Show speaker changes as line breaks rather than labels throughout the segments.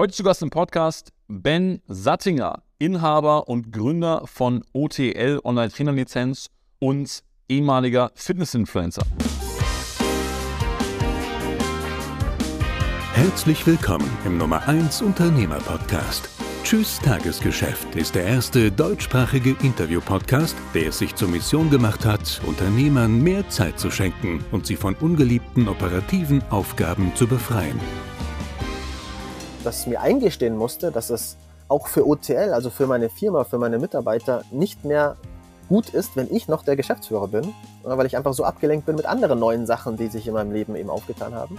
Heute zu Gast im Podcast Ben Sattinger, Inhaber und Gründer von OTL Online Trainer Lizenz und ehemaliger Fitness-Influencer.
Herzlich willkommen im Nummer 1 Unternehmer Podcast. Tschüss Tagesgeschäft ist der erste deutschsprachige Interview-Podcast, der es sich zur Mission gemacht hat, Unternehmern mehr Zeit zu schenken und sie von ungeliebten operativen Aufgaben zu befreien
dass ich mir eingestehen musste, dass es auch für OTL, also für meine Firma, für meine Mitarbeiter, nicht mehr gut ist, wenn ich noch der Geschäftsführer bin, weil ich einfach so abgelenkt bin mit anderen neuen Sachen, die sich in meinem Leben eben aufgetan haben.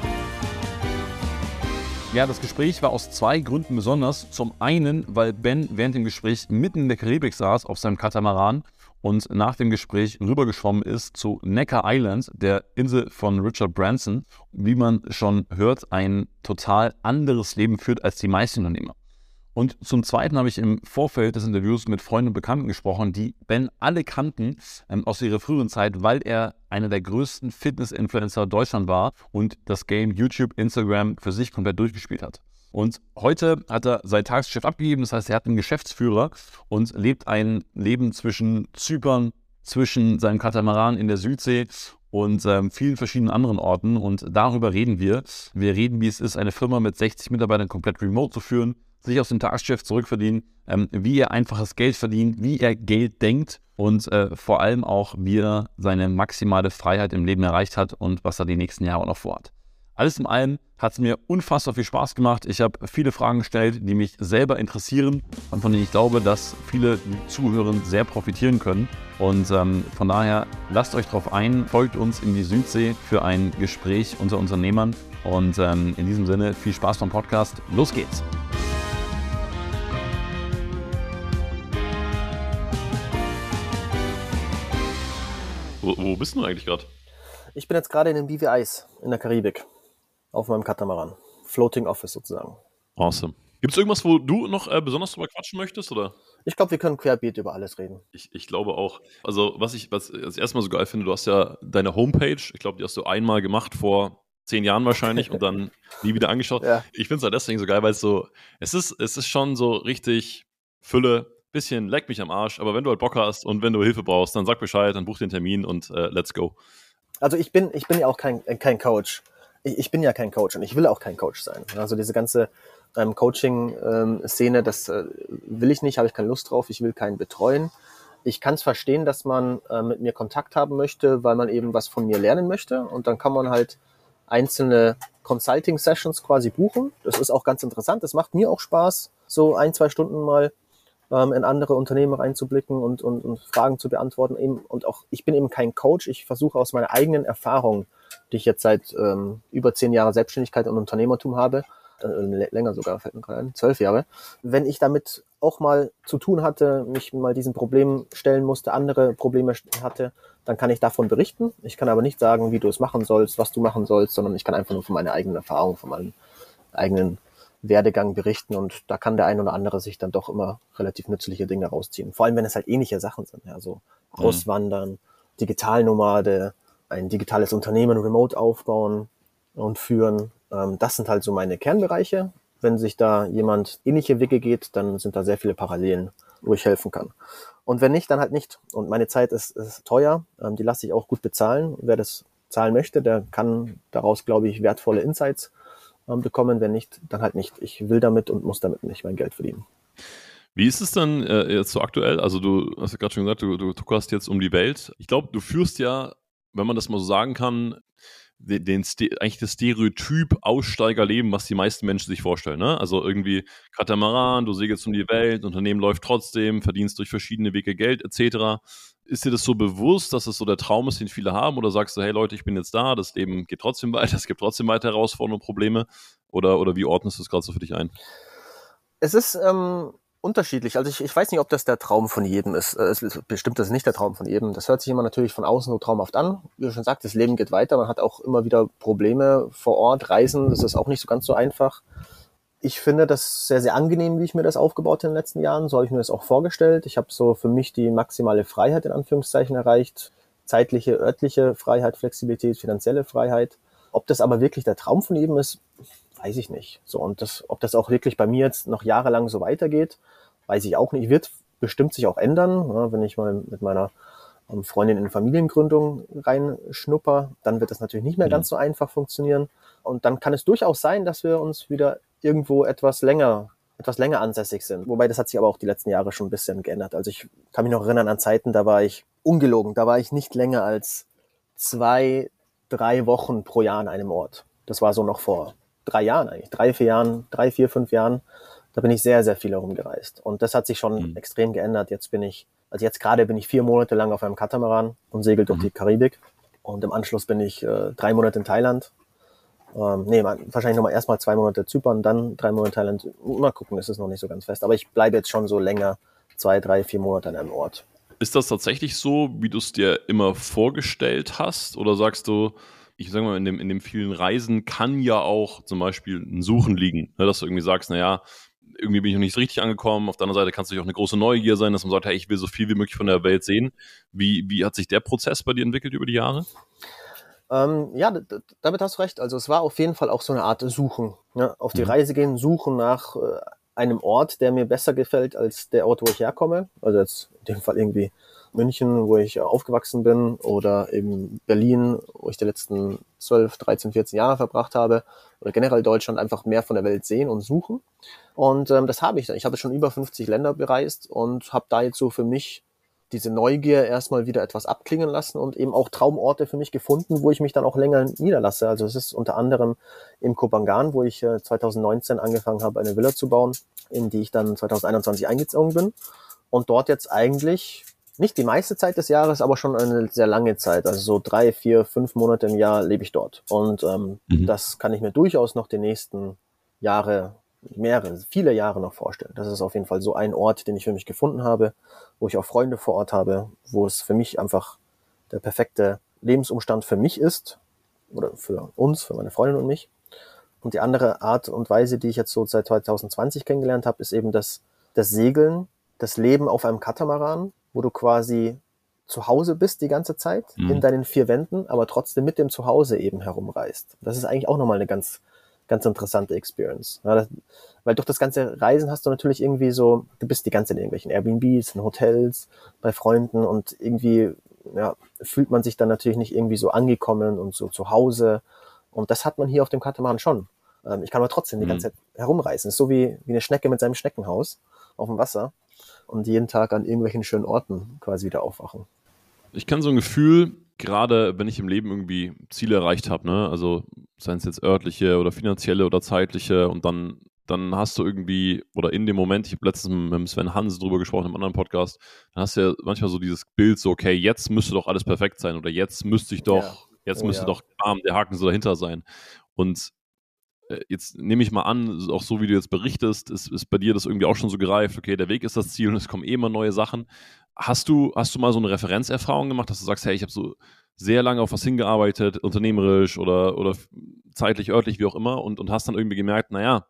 Ja, das Gespräch war aus zwei Gründen besonders. Zum einen, weil Ben während dem Gespräch mitten in der Karibik saß auf seinem Katamaran und nach dem Gespräch rübergeschwommen ist zu Necker Island, der Insel von Richard Branson, wie man schon hört, ein total anderes Leben führt als die meisten Unternehmer. Und zum Zweiten habe ich im Vorfeld des Interviews mit Freunden und Bekannten gesprochen, die Ben alle kannten ähm, aus ihrer früheren Zeit, weil er einer der größten Fitness-Influencer Deutschland war und das Game YouTube, Instagram für sich komplett durchgespielt hat. Und heute hat er sein Tagesgeschäft abgegeben, das heißt, er hat einen Geschäftsführer und lebt ein Leben zwischen Zypern, zwischen seinem Katamaran in der Südsee und ähm, vielen verschiedenen anderen Orten. Und darüber reden wir. Wir reden, wie es ist, eine Firma mit 60 Mitarbeitern komplett remote zu führen, sich aus dem Tagesgeschäft zurückverdienen, ähm, wie er einfaches Geld verdient, wie er Geld denkt und äh, vor allem auch, wie er seine maximale Freiheit im Leben erreicht hat und was er die nächsten Jahre noch vorhat. Alles in allem hat es mir unfassbar viel Spaß gemacht. Ich habe viele Fragen gestellt, die mich selber interessieren und von denen ich glaube, dass viele Zuhörer sehr profitieren können. Und ähm, von daher lasst euch darauf ein, folgt uns in die Südsee für ein Gespräch unter Unternehmern. Und ähm, in diesem Sinne viel Spaß beim Podcast. Los geht's!
Wo, wo bist du eigentlich gerade?
Ich bin jetzt gerade in den BVIs in der Karibik auf meinem Katamaran. Floating Office sozusagen.
Awesome. Gibt es irgendwas, wo du noch äh, besonders drüber quatschen möchtest, oder?
Ich glaube, wir können querbeet über alles reden.
Ich, ich glaube auch. Also, was ich was das erstmal so geil finde, du hast ja deine Homepage, ich glaube, die hast du einmal gemacht vor zehn Jahren wahrscheinlich und dann nie wieder angeschaut. Ja. Ich finde es halt deswegen so geil, weil es so, es ist, es ist schon so richtig Fülle, bisschen leck mich am Arsch, aber wenn du halt Bock hast und wenn du Hilfe brauchst, dann sag Bescheid, dann buch den Termin und äh, let's go.
Also ich bin, ich bin ja auch kein, kein Coach ich, ich bin ja kein Coach und ich will auch kein Coach sein. Also diese ganze ähm, Coaching-Szene, ähm, das äh, will ich nicht, habe ich keine Lust drauf, ich will keinen betreuen. Ich kann es verstehen, dass man äh, mit mir Kontakt haben möchte, weil man eben was von mir lernen möchte. Und dann kann man halt einzelne Consulting-Sessions quasi buchen. Das ist auch ganz interessant. Das macht mir auch Spaß, so ein, zwei Stunden mal ähm, in andere Unternehmen reinzublicken und, und, und Fragen zu beantworten. Eben, und auch ich bin eben kein Coach. Ich versuche aus meiner eigenen Erfahrung die ich jetzt seit ähm, über zehn Jahren Selbstständigkeit und Unternehmertum habe, äh, länger sogar, fällt mir gerade ein, zwölf Jahre. Wenn ich damit auch mal zu tun hatte, mich mal diesen Problemen stellen musste, andere Probleme hatte, dann kann ich davon berichten. Ich kann aber nicht sagen, wie du es machen sollst, was du machen sollst, sondern ich kann einfach nur von meiner eigenen Erfahrung, von meinem eigenen Werdegang berichten und da kann der ein oder andere sich dann doch immer relativ nützliche Dinge rausziehen. Vor allem, wenn es halt ähnliche Sachen sind, ja, so mhm. Auswandern, Digitalnomade, ein digitales Unternehmen remote aufbauen und führen. Ähm, das sind halt so meine Kernbereiche. Wenn sich da jemand ähnliche Wege geht, dann sind da sehr viele Parallelen, wo ich helfen kann. Und wenn nicht, dann halt nicht. Und meine Zeit ist, ist teuer, ähm, die lasse ich auch gut bezahlen. Wer das zahlen möchte, der kann daraus, glaube ich, wertvolle Insights ähm, bekommen. Wenn nicht, dann halt nicht. Ich will damit und muss damit nicht mein Geld verdienen.
Wie ist es denn äh, jetzt so aktuell? Also du hast ja gerade schon gesagt, du, du tuckerst jetzt um die Welt. Ich glaube, du führst ja wenn man das mal so sagen kann, den, den eigentlich das Stereotyp Aussteigerleben, was die meisten Menschen sich vorstellen. Ne? Also irgendwie Katamaran, du segelst um die Welt, Unternehmen läuft trotzdem, verdienst durch verschiedene Wege Geld etc. Ist dir das so bewusst, dass es so der Traum ist, den viele haben? Oder sagst du, hey Leute, ich bin jetzt da, das Leben geht trotzdem weiter, es gibt trotzdem weiter Herausforderungen und Probleme? Oder, oder wie ordnest du das gerade so für dich ein?
Es ist ähm, unterschiedlich. Also ich, ich weiß nicht, ob das der Traum von jedem ist. Äh, es ist bestimmt das ist nicht der Traum von jedem. Das hört sich immer natürlich von außen so traumhaft an. Wie du schon sagst, das Leben geht weiter. Man hat auch immer wieder Probleme vor Ort, Reisen. Das ist auch nicht so ganz so einfach. Ich finde das sehr, sehr angenehm, wie ich mir das aufgebaut in den letzten Jahren. So habe ich mir das auch vorgestellt. Ich habe so für mich die maximale Freiheit in Anführungszeichen erreicht. Zeitliche, örtliche Freiheit, Flexibilität, finanzielle Freiheit. Ob das aber wirklich der Traum von jedem ist, weiß ich nicht. So, und das, ob das auch wirklich bei mir jetzt noch jahrelang so weitergeht, weiß ich auch nicht. Wird bestimmt sich auch ändern, ja, wenn ich mal mit meiner ähm, Freundin in Familiengründung reinschnupper, dann wird das natürlich nicht mehr mhm. ganz so einfach funktionieren. Und dann kann es durchaus sein, dass wir uns wieder irgendwo etwas länger etwas länger ansässig sind. Wobei das hat sich aber auch die letzten Jahre schon ein bisschen geändert. Also ich kann mich noch erinnern an Zeiten, da war ich ungelogen, da war ich nicht länger als zwei, drei Wochen pro Jahr an einem Ort. Das war so noch vor drei Jahren eigentlich, drei, vier Jahren, drei, vier, fünf Jahren. Da bin ich sehr, sehr viel herumgereist. Und das hat sich schon mhm. extrem geändert. Jetzt bin ich, also jetzt gerade bin ich vier Monate lang auf einem Katamaran und segel durch mhm. die Karibik. Und im Anschluss bin ich äh, drei Monate in Thailand. Ähm, nee, wahrscheinlich nochmal erstmal zwei Monate Zypern, dann drei Monate Thailand. Mal gucken, ist es noch nicht so ganz fest. Aber ich bleibe jetzt schon so länger, zwei, drei, vier Monate an einem Ort.
Ist das tatsächlich so, wie du es dir immer vorgestellt hast? Oder sagst du, ich sage mal, in dem, in dem vielen Reisen kann ja auch zum Beispiel ein Suchen liegen, ne, dass du irgendwie sagst, naja, irgendwie bin ich noch nicht richtig angekommen. Auf der anderen Seite kann es natürlich auch eine große Neugier sein, dass man sagt, hey, ich will so viel wie möglich von der Welt sehen. Wie, wie hat sich der Prozess bei dir entwickelt über die Jahre?
Ähm, ja, damit hast du recht. Also es war auf jeden Fall auch so eine Art Suchen. Ne? Auf die mhm. Reise gehen, suchen nach äh, einem Ort, der mir besser gefällt als der Ort, wo ich herkomme. Also jetzt in dem Fall irgendwie München, wo ich aufgewachsen bin, oder eben Berlin, wo ich die letzten 12, 13, 14 Jahre verbracht habe, oder generell Deutschland einfach mehr von der Welt sehen und suchen. Und ähm, das habe ich dann. Ich habe schon über 50 Länder bereist und habe da jetzt so für mich diese Neugier erstmal wieder etwas abklingen lassen und eben auch Traumorte für mich gefunden, wo ich mich dann auch länger niederlasse. Also es ist unter anderem im Kopangan, wo ich äh, 2019 angefangen habe, eine Villa zu bauen, in die ich dann 2021 eingezogen bin und dort jetzt eigentlich nicht die meiste Zeit des Jahres, aber schon eine sehr lange Zeit. Also so drei, vier, fünf Monate im Jahr lebe ich dort. Und ähm, mhm. das kann ich mir durchaus noch die nächsten Jahre, mehrere, viele Jahre noch vorstellen. Das ist auf jeden Fall so ein Ort, den ich für mich gefunden habe, wo ich auch Freunde vor Ort habe, wo es für mich einfach der perfekte Lebensumstand für mich ist oder für uns, für meine Freundin und mich. Und die andere Art und Weise, die ich jetzt so seit 2020 kennengelernt habe, ist eben das, das Segeln, das Leben auf einem Katamaran, wo du quasi zu Hause bist die ganze Zeit, mhm. in deinen vier Wänden, aber trotzdem mit dem Zuhause eben herumreist. Das ist eigentlich auch nochmal eine ganz, ganz interessante Experience. Ja, das, weil durch das ganze Reisen hast du natürlich irgendwie so, du bist die ganze Zeit in irgendwelchen Airbnbs, in Hotels, bei Freunden und irgendwie ja, fühlt man sich dann natürlich nicht irgendwie so angekommen und so zu Hause. Und das hat man hier auf dem Katamaran schon. Ähm, ich kann aber trotzdem die ganze mhm. Zeit herumreisen. Das ist so wie, wie eine Schnecke mit seinem Schneckenhaus auf dem Wasser und jeden Tag an irgendwelchen schönen Orten quasi wieder aufwachen.
Ich kann so ein Gefühl, gerade wenn ich im Leben irgendwie Ziele erreicht habe, ne, also seien es jetzt örtliche oder finanzielle oder zeitliche und dann dann hast du irgendwie, oder in dem Moment, ich habe letztens mit Sven Hans drüber gesprochen im anderen Podcast, dann hast du ja manchmal so dieses Bild, so, okay, jetzt müsste doch alles perfekt sein oder jetzt müsste ich doch, ja. jetzt oh, müsste ja. doch bam, der Haken so dahinter sein. Und jetzt nehme ich mal an, auch so wie du jetzt berichtest, ist, ist bei dir das irgendwie auch schon so gereift, okay, der Weg ist das Ziel und es kommen eh immer neue Sachen. Hast du, hast du mal so eine Referenzerfahrung gemacht, dass du sagst, hey, ich habe so sehr lange auf was hingearbeitet, unternehmerisch oder, oder zeitlich, örtlich, wie auch immer, und, und hast dann irgendwie gemerkt, naja,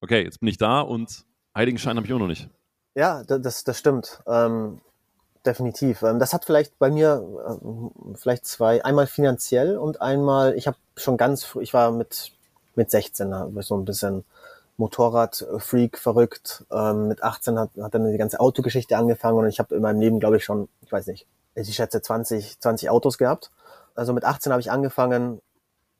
okay, jetzt bin ich da und Heiligenschein habe ich auch noch nicht.
Ja, das, das stimmt. Ähm, definitiv. Ähm, das hat vielleicht bei mir äh, vielleicht zwei, einmal finanziell und einmal, ich habe schon ganz früh, ich war mit mit 16 war ich so ein bisschen Motorrad-Freak verrückt. Ähm, mit 18 hat, hat dann die ganze Autogeschichte angefangen und ich habe in meinem Leben, glaube ich, schon, ich weiß nicht, ich schätze 20, 20 Autos gehabt. Also mit 18 habe ich angefangen,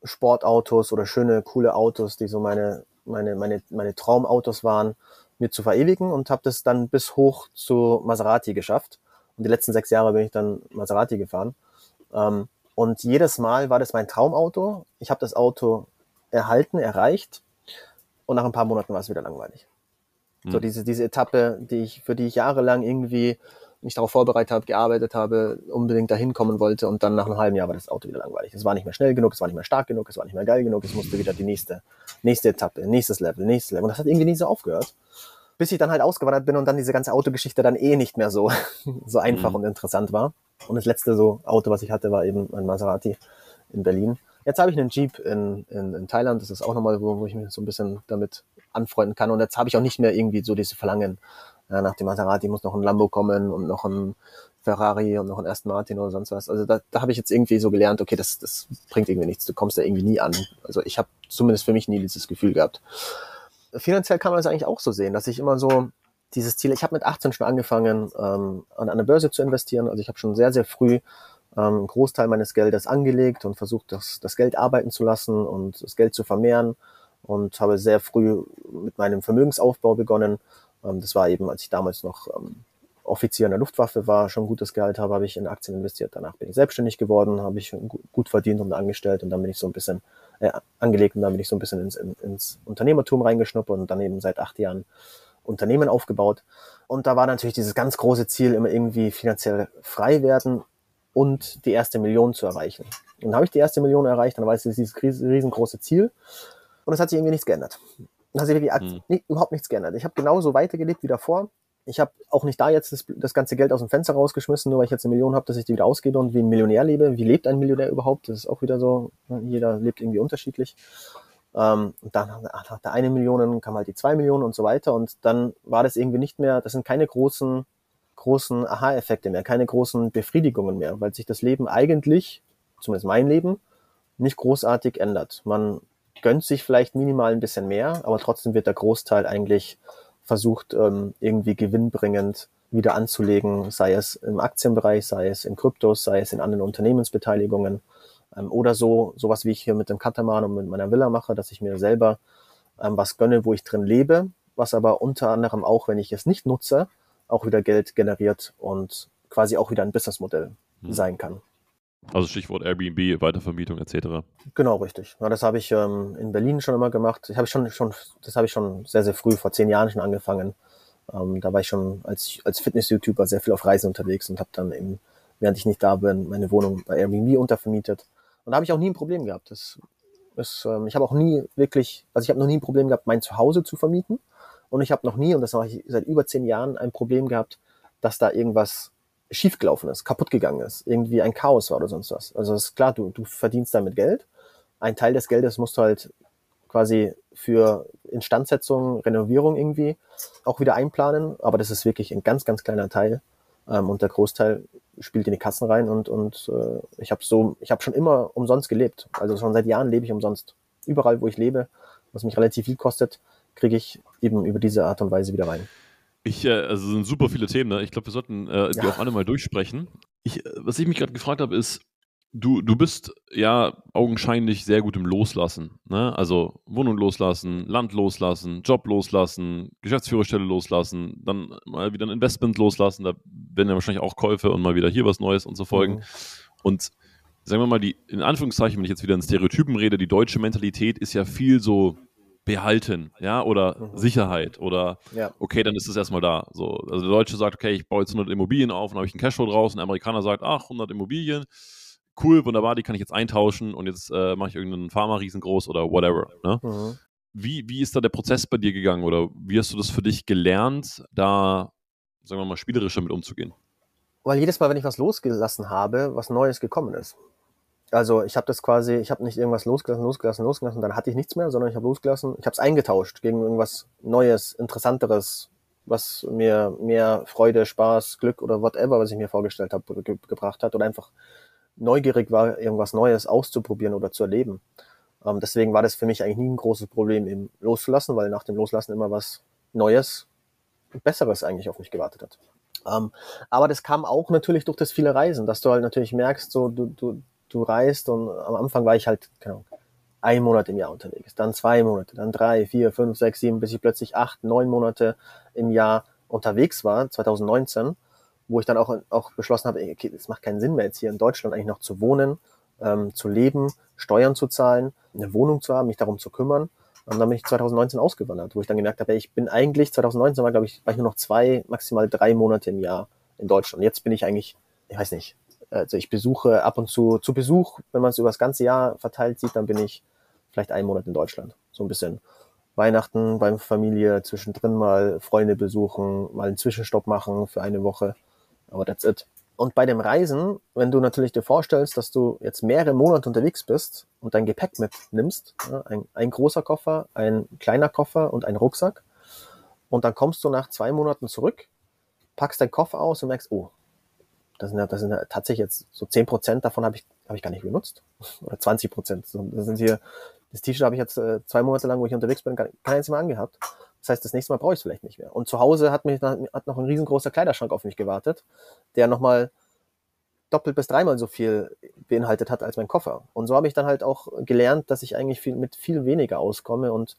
Sportautos oder schöne, coole Autos, die so meine, meine, meine, meine Traumautos waren, mir zu verewigen und habe das dann bis hoch zu Maserati geschafft. Und die letzten sechs Jahre bin ich dann Maserati gefahren. Ähm, und jedes Mal war das mein Traumauto. Ich habe das Auto erhalten, erreicht und nach ein paar Monaten war es wieder langweilig. Mhm. So diese, diese Etappe, die ich, für die ich jahrelang irgendwie mich darauf vorbereitet habe, gearbeitet habe, unbedingt dahin kommen wollte und dann nach einem halben Jahr war das Auto wieder langweilig. Es war nicht mehr schnell genug, es war nicht mehr stark genug, es war nicht mehr geil genug, es musste wieder die nächste, nächste Etappe, nächstes Level, nächstes Level. Und das hat irgendwie nie so aufgehört. Bis ich dann halt ausgewandert bin und dann diese ganze Autogeschichte dann eh nicht mehr so, so einfach mhm. und interessant war. Und das letzte so Auto, was ich hatte, war eben ein Maserati in Berlin. Jetzt habe ich einen Jeep in, in, in Thailand, das ist auch nochmal, wo, wo ich mich so ein bisschen damit anfreunden kann. Und jetzt habe ich auch nicht mehr irgendwie so diese Verlangen. Ja, nach dem Maserati muss noch ein Lambo kommen und noch ein Ferrari und noch einen Aston Martin oder sonst was. Also da, da habe ich jetzt irgendwie so gelernt, okay, das, das bringt irgendwie nichts. Du kommst da irgendwie nie an. Also ich habe zumindest für mich nie dieses Gefühl gehabt. Finanziell kann man das eigentlich auch so sehen, dass ich immer so dieses Ziel, ich habe mit 18 schon angefangen, ähm, an einer Börse zu investieren. Also ich habe schon sehr, sehr früh ähm, einen Großteil meines Geldes angelegt und versucht, das, das Geld arbeiten zu lassen und das Geld zu vermehren und habe sehr früh mit meinem Vermögensaufbau begonnen. Ähm, das war eben, als ich damals noch ähm, Offizier in der Luftwaffe war, schon gutes Gehalt habe, habe ich in Aktien investiert. Danach bin ich selbstständig geworden, habe ich gut verdient und angestellt und dann bin ich so ein bisschen äh, angelegt und dann bin ich so ein bisschen ins, ins Unternehmertum reingeschnuppert und dann eben seit acht Jahren Unternehmen aufgebaut. Und da war natürlich dieses ganz große Ziel, immer irgendwie finanziell frei werden und die erste Million zu erreichen. Und dann habe ich die erste Million erreicht, dann war es dieses riesengroße Ziel. Und es hat sich irgendwie nichts geändert. Es hat sich wirklich hm. nicht, überhaupt nichts geändert. Ich habe genauso weitergelebt wie davor. Ich habe auch nicht da jetzt das, das, ganze Geld aus dem Fenster rausgeschmissen, nur weil ich jetzt eine Million habe, dass ich die wieder ausgebe und wie ein Millionär lebe. Wie lebt ein Millionär überhaupt? Das ist auch wieder so, jeder lebt irgendwie unterschiedlich. Ähm, und dann nach der eine Million kam halt die zwei Millionen und so weiter. Und dann war das irgendwie nicht mehr, das sind keine großen, großen Aha-Effekte mehr, keine großen Befriedigungen mehr, weil sich das Leben eigentlich, zumindest mein Leben, nicht großartig ändert. Man gönnt sich vielleicht minimal ein bisschen mehr, aber trotzdem wird der Großteil eigentlich versucht, ähm, irgendwie gewinnbringend wieder anzulegen, sei es im Aktienbereich, sei es in Kryptos, sei es in anderen Unternehmensbeteiligungen. Ähm, oder so, sowas wie ich hier mit dem Katamaran und mit meiner Villa mache, dass ich mir selber ähm, was gönne, wo ich drin lebe, was aber unter anderem auch, wenn ich es nicht nutze, auch wieder Geld generiert und quasi auch wieder ein Businessmodell hm. sein kann.
Also Stichwort Airbnb, Weitervermietung etc.
Genau, richtig. Ja, das habe ich ähm, in Berlin schon immer gemacht. Ich habe schon, schon, das habe ich schon sehr, sehr früh, vor zehn Jahren schon angefangen. Ähm, da war ich schon als, als Fitness-YouTuber sehr viel auf Reisen unterwegs und habe dann eben, während ich nicht da bin, meine Wohnung bei Airbnb untervermietet. Und da habe ich auch nie ein Problem gehabt. Das ist, ähm, ich habe auch nie wirklich, also ich habe noch nie ein Problem gehabt, mein Zuhause zu vermieten. Und ich habe noch nie, und das mache ich seit über zehn Jahren, ein Problem gehabt, dass da irgendwas schiefgelaufen ist, kaputt gegangen ist, irgendwie ein Chaos war oder sonst was. Also ist klar, du, du verdienst damit Geld. Ein Teil des Geldes musst du halt quasi für Instandsetzung, Renovierung irgendwie auch wieder einplanen, aber das ist wirklich ein ganz, ganz kleiner Teil. Ähm, und der Großteil spielt in die Kassen rein und, und äh, ich habe so, ich habe schon immer umsonst gelebt. Also schon seit Jahren lebe ich umsonst. Überall, wo ich lebe, was mich relativ viel kostet, kriege ich eben über diese Art und Weise wieder rein.
Ich, äh, also sind super viele Themen, ne? Ich glaube, wir sollten äh, die ja. auch alle mal durchsprechen. Ich, äh, was ich mich gerade gefragt habe, ist, du, du bist ja augenscheinlich sehr gut im Loslassen. Ne? Also Wohnung loslassen, Land loslassen, Job loslassen, Geschäftsführerstelle loslassen, dann mal wieder ein Investment loslassen. Da werden ja wahrscheinlich auch Käufe und mal wieder hier was Neues und so folgen. Mhm. Und sagen wir mal, die, in Anführungszeichen, wenn ich jetzt wieder in Stereotypen rede, die deutsche Mentalität ist ja viel so behalten, ja, oder mhm. Sicherheit oder ja. okay, dann ist es erstmal da. So, also der Deutsche sagt, okay, ich baue jetzt 100 Immobilien auf und habe ich einen Cashflow draus und der Amerikaner sagt, ach, 100 Immobilien, cool, wunderbar, die kann ich jetzt eintauschen und jetzt äh, mache ich irgendeinen Pharma riesengroß oder whatever. Ne? Mhm. Wie, wie ist da der Prozess bei dir gegangen oder wie hast du das für dich gelernt, da, sagen wir mal, spielerischer mit umzugehen?
Weil jedes Mal, wenn ich was losgelassen habe, was Neues gekommen ist. Also ich habe das quasi, ich habe nicht irgendwas losgelassen, losgelassen, losgelassen, dann hatte ich nichts mehr, sondern ich habe losgelassen, ich habe es eingetauscht gegen irgendwas Neues, Interessanteres, was mir mehr Freude, Spaß, Glück oder whatever, was ich mir vorgestellt habe, ge gebracht hat oder einfach neugierig war, irgendwas Neues auszuprobieren oder zu erleben. Ähm, deswegen war das für mich eigentlich nie ein großes Problem, eben loszulassen, weil nach dem Loslassen immer was Neues, Besseres eigentlich auf mich gewartet hat. Ähm, aber das kam auch natürlich durch das viele Reisen, dass du halt natürlich merkst, so du, du, du reist und am Anfang war ich halt, keine Ahnung, ein Monat im Jahr unterwegs, dann zwei Monate, dann drei, vier, fünf, sechs, sieben, bis ich plötzlich acht, neun Monate im Jahr unterwegs war, 2019, wo ich dann auch, auch beschlossen habe, okay, es macht keinen Sinn mehr jetzt hier in Deutschland eigentlich noch zu wohnen, ähm, zu leben, Steuern zu zahlen, eine Wohnung zu haben, mich darum zu kümmern. Und dann bin ich 2019 ausgewandert, wo ich dann gemerkt habe, ich bin eigentlich, 2019 war, glaube ich, war ich nur noch zwei, maximal drei Monate im Jahr in Deutschland. Jetzt bin ich eigentlich, ich weiß nicht, also ich besuche ab und zu, zu Besuch, wenn man es über das ganze Jahr verteilt sieht, dann bin ich vielleicht einen Monat in Deutschland. So ein bisschen Weihnachten beim Familie, zwischendrin mal Freunde besuchen, mal einen Zwischenstopp machen für eine Woche. Aber that's it. Und bei dem Reisen, wenn du natürlich dir vorstellst, dass du jetzt mehrere Monate unterwegs bist und dein Gepäck mitnimmst, ein, ein großer Koffer, ein kleiner Koffer und ein Rucksack, und dann kommst du nach zwei Monaten zurück, packst deinen Koffer aus und merkst, oh, Das sind ja, das sind ja tatsächlich jetzt so zehn Prozent davon habe ich, habe ich gar nicht benutzt. Oder 20 Prozent. Das sind hier, das T-Shirt habe ich jetzt äh, zwei Monate lang, wo ich unterwegs bin, kein einziges Mal angehabt. Das heißt, das nächste Mal brauche ich es vielleicht nicht mehr. Und zu Hause hat mich hat noch ein riesengroßer Kleiderschrank auf mich gewartet, der nochmal doppelt bis dreimal so viel beinhaltet hat als mein Koffer. Und so habe ich dann halt auch gelernt, dass ich eigentlich viel, mit viel weniger auskomme und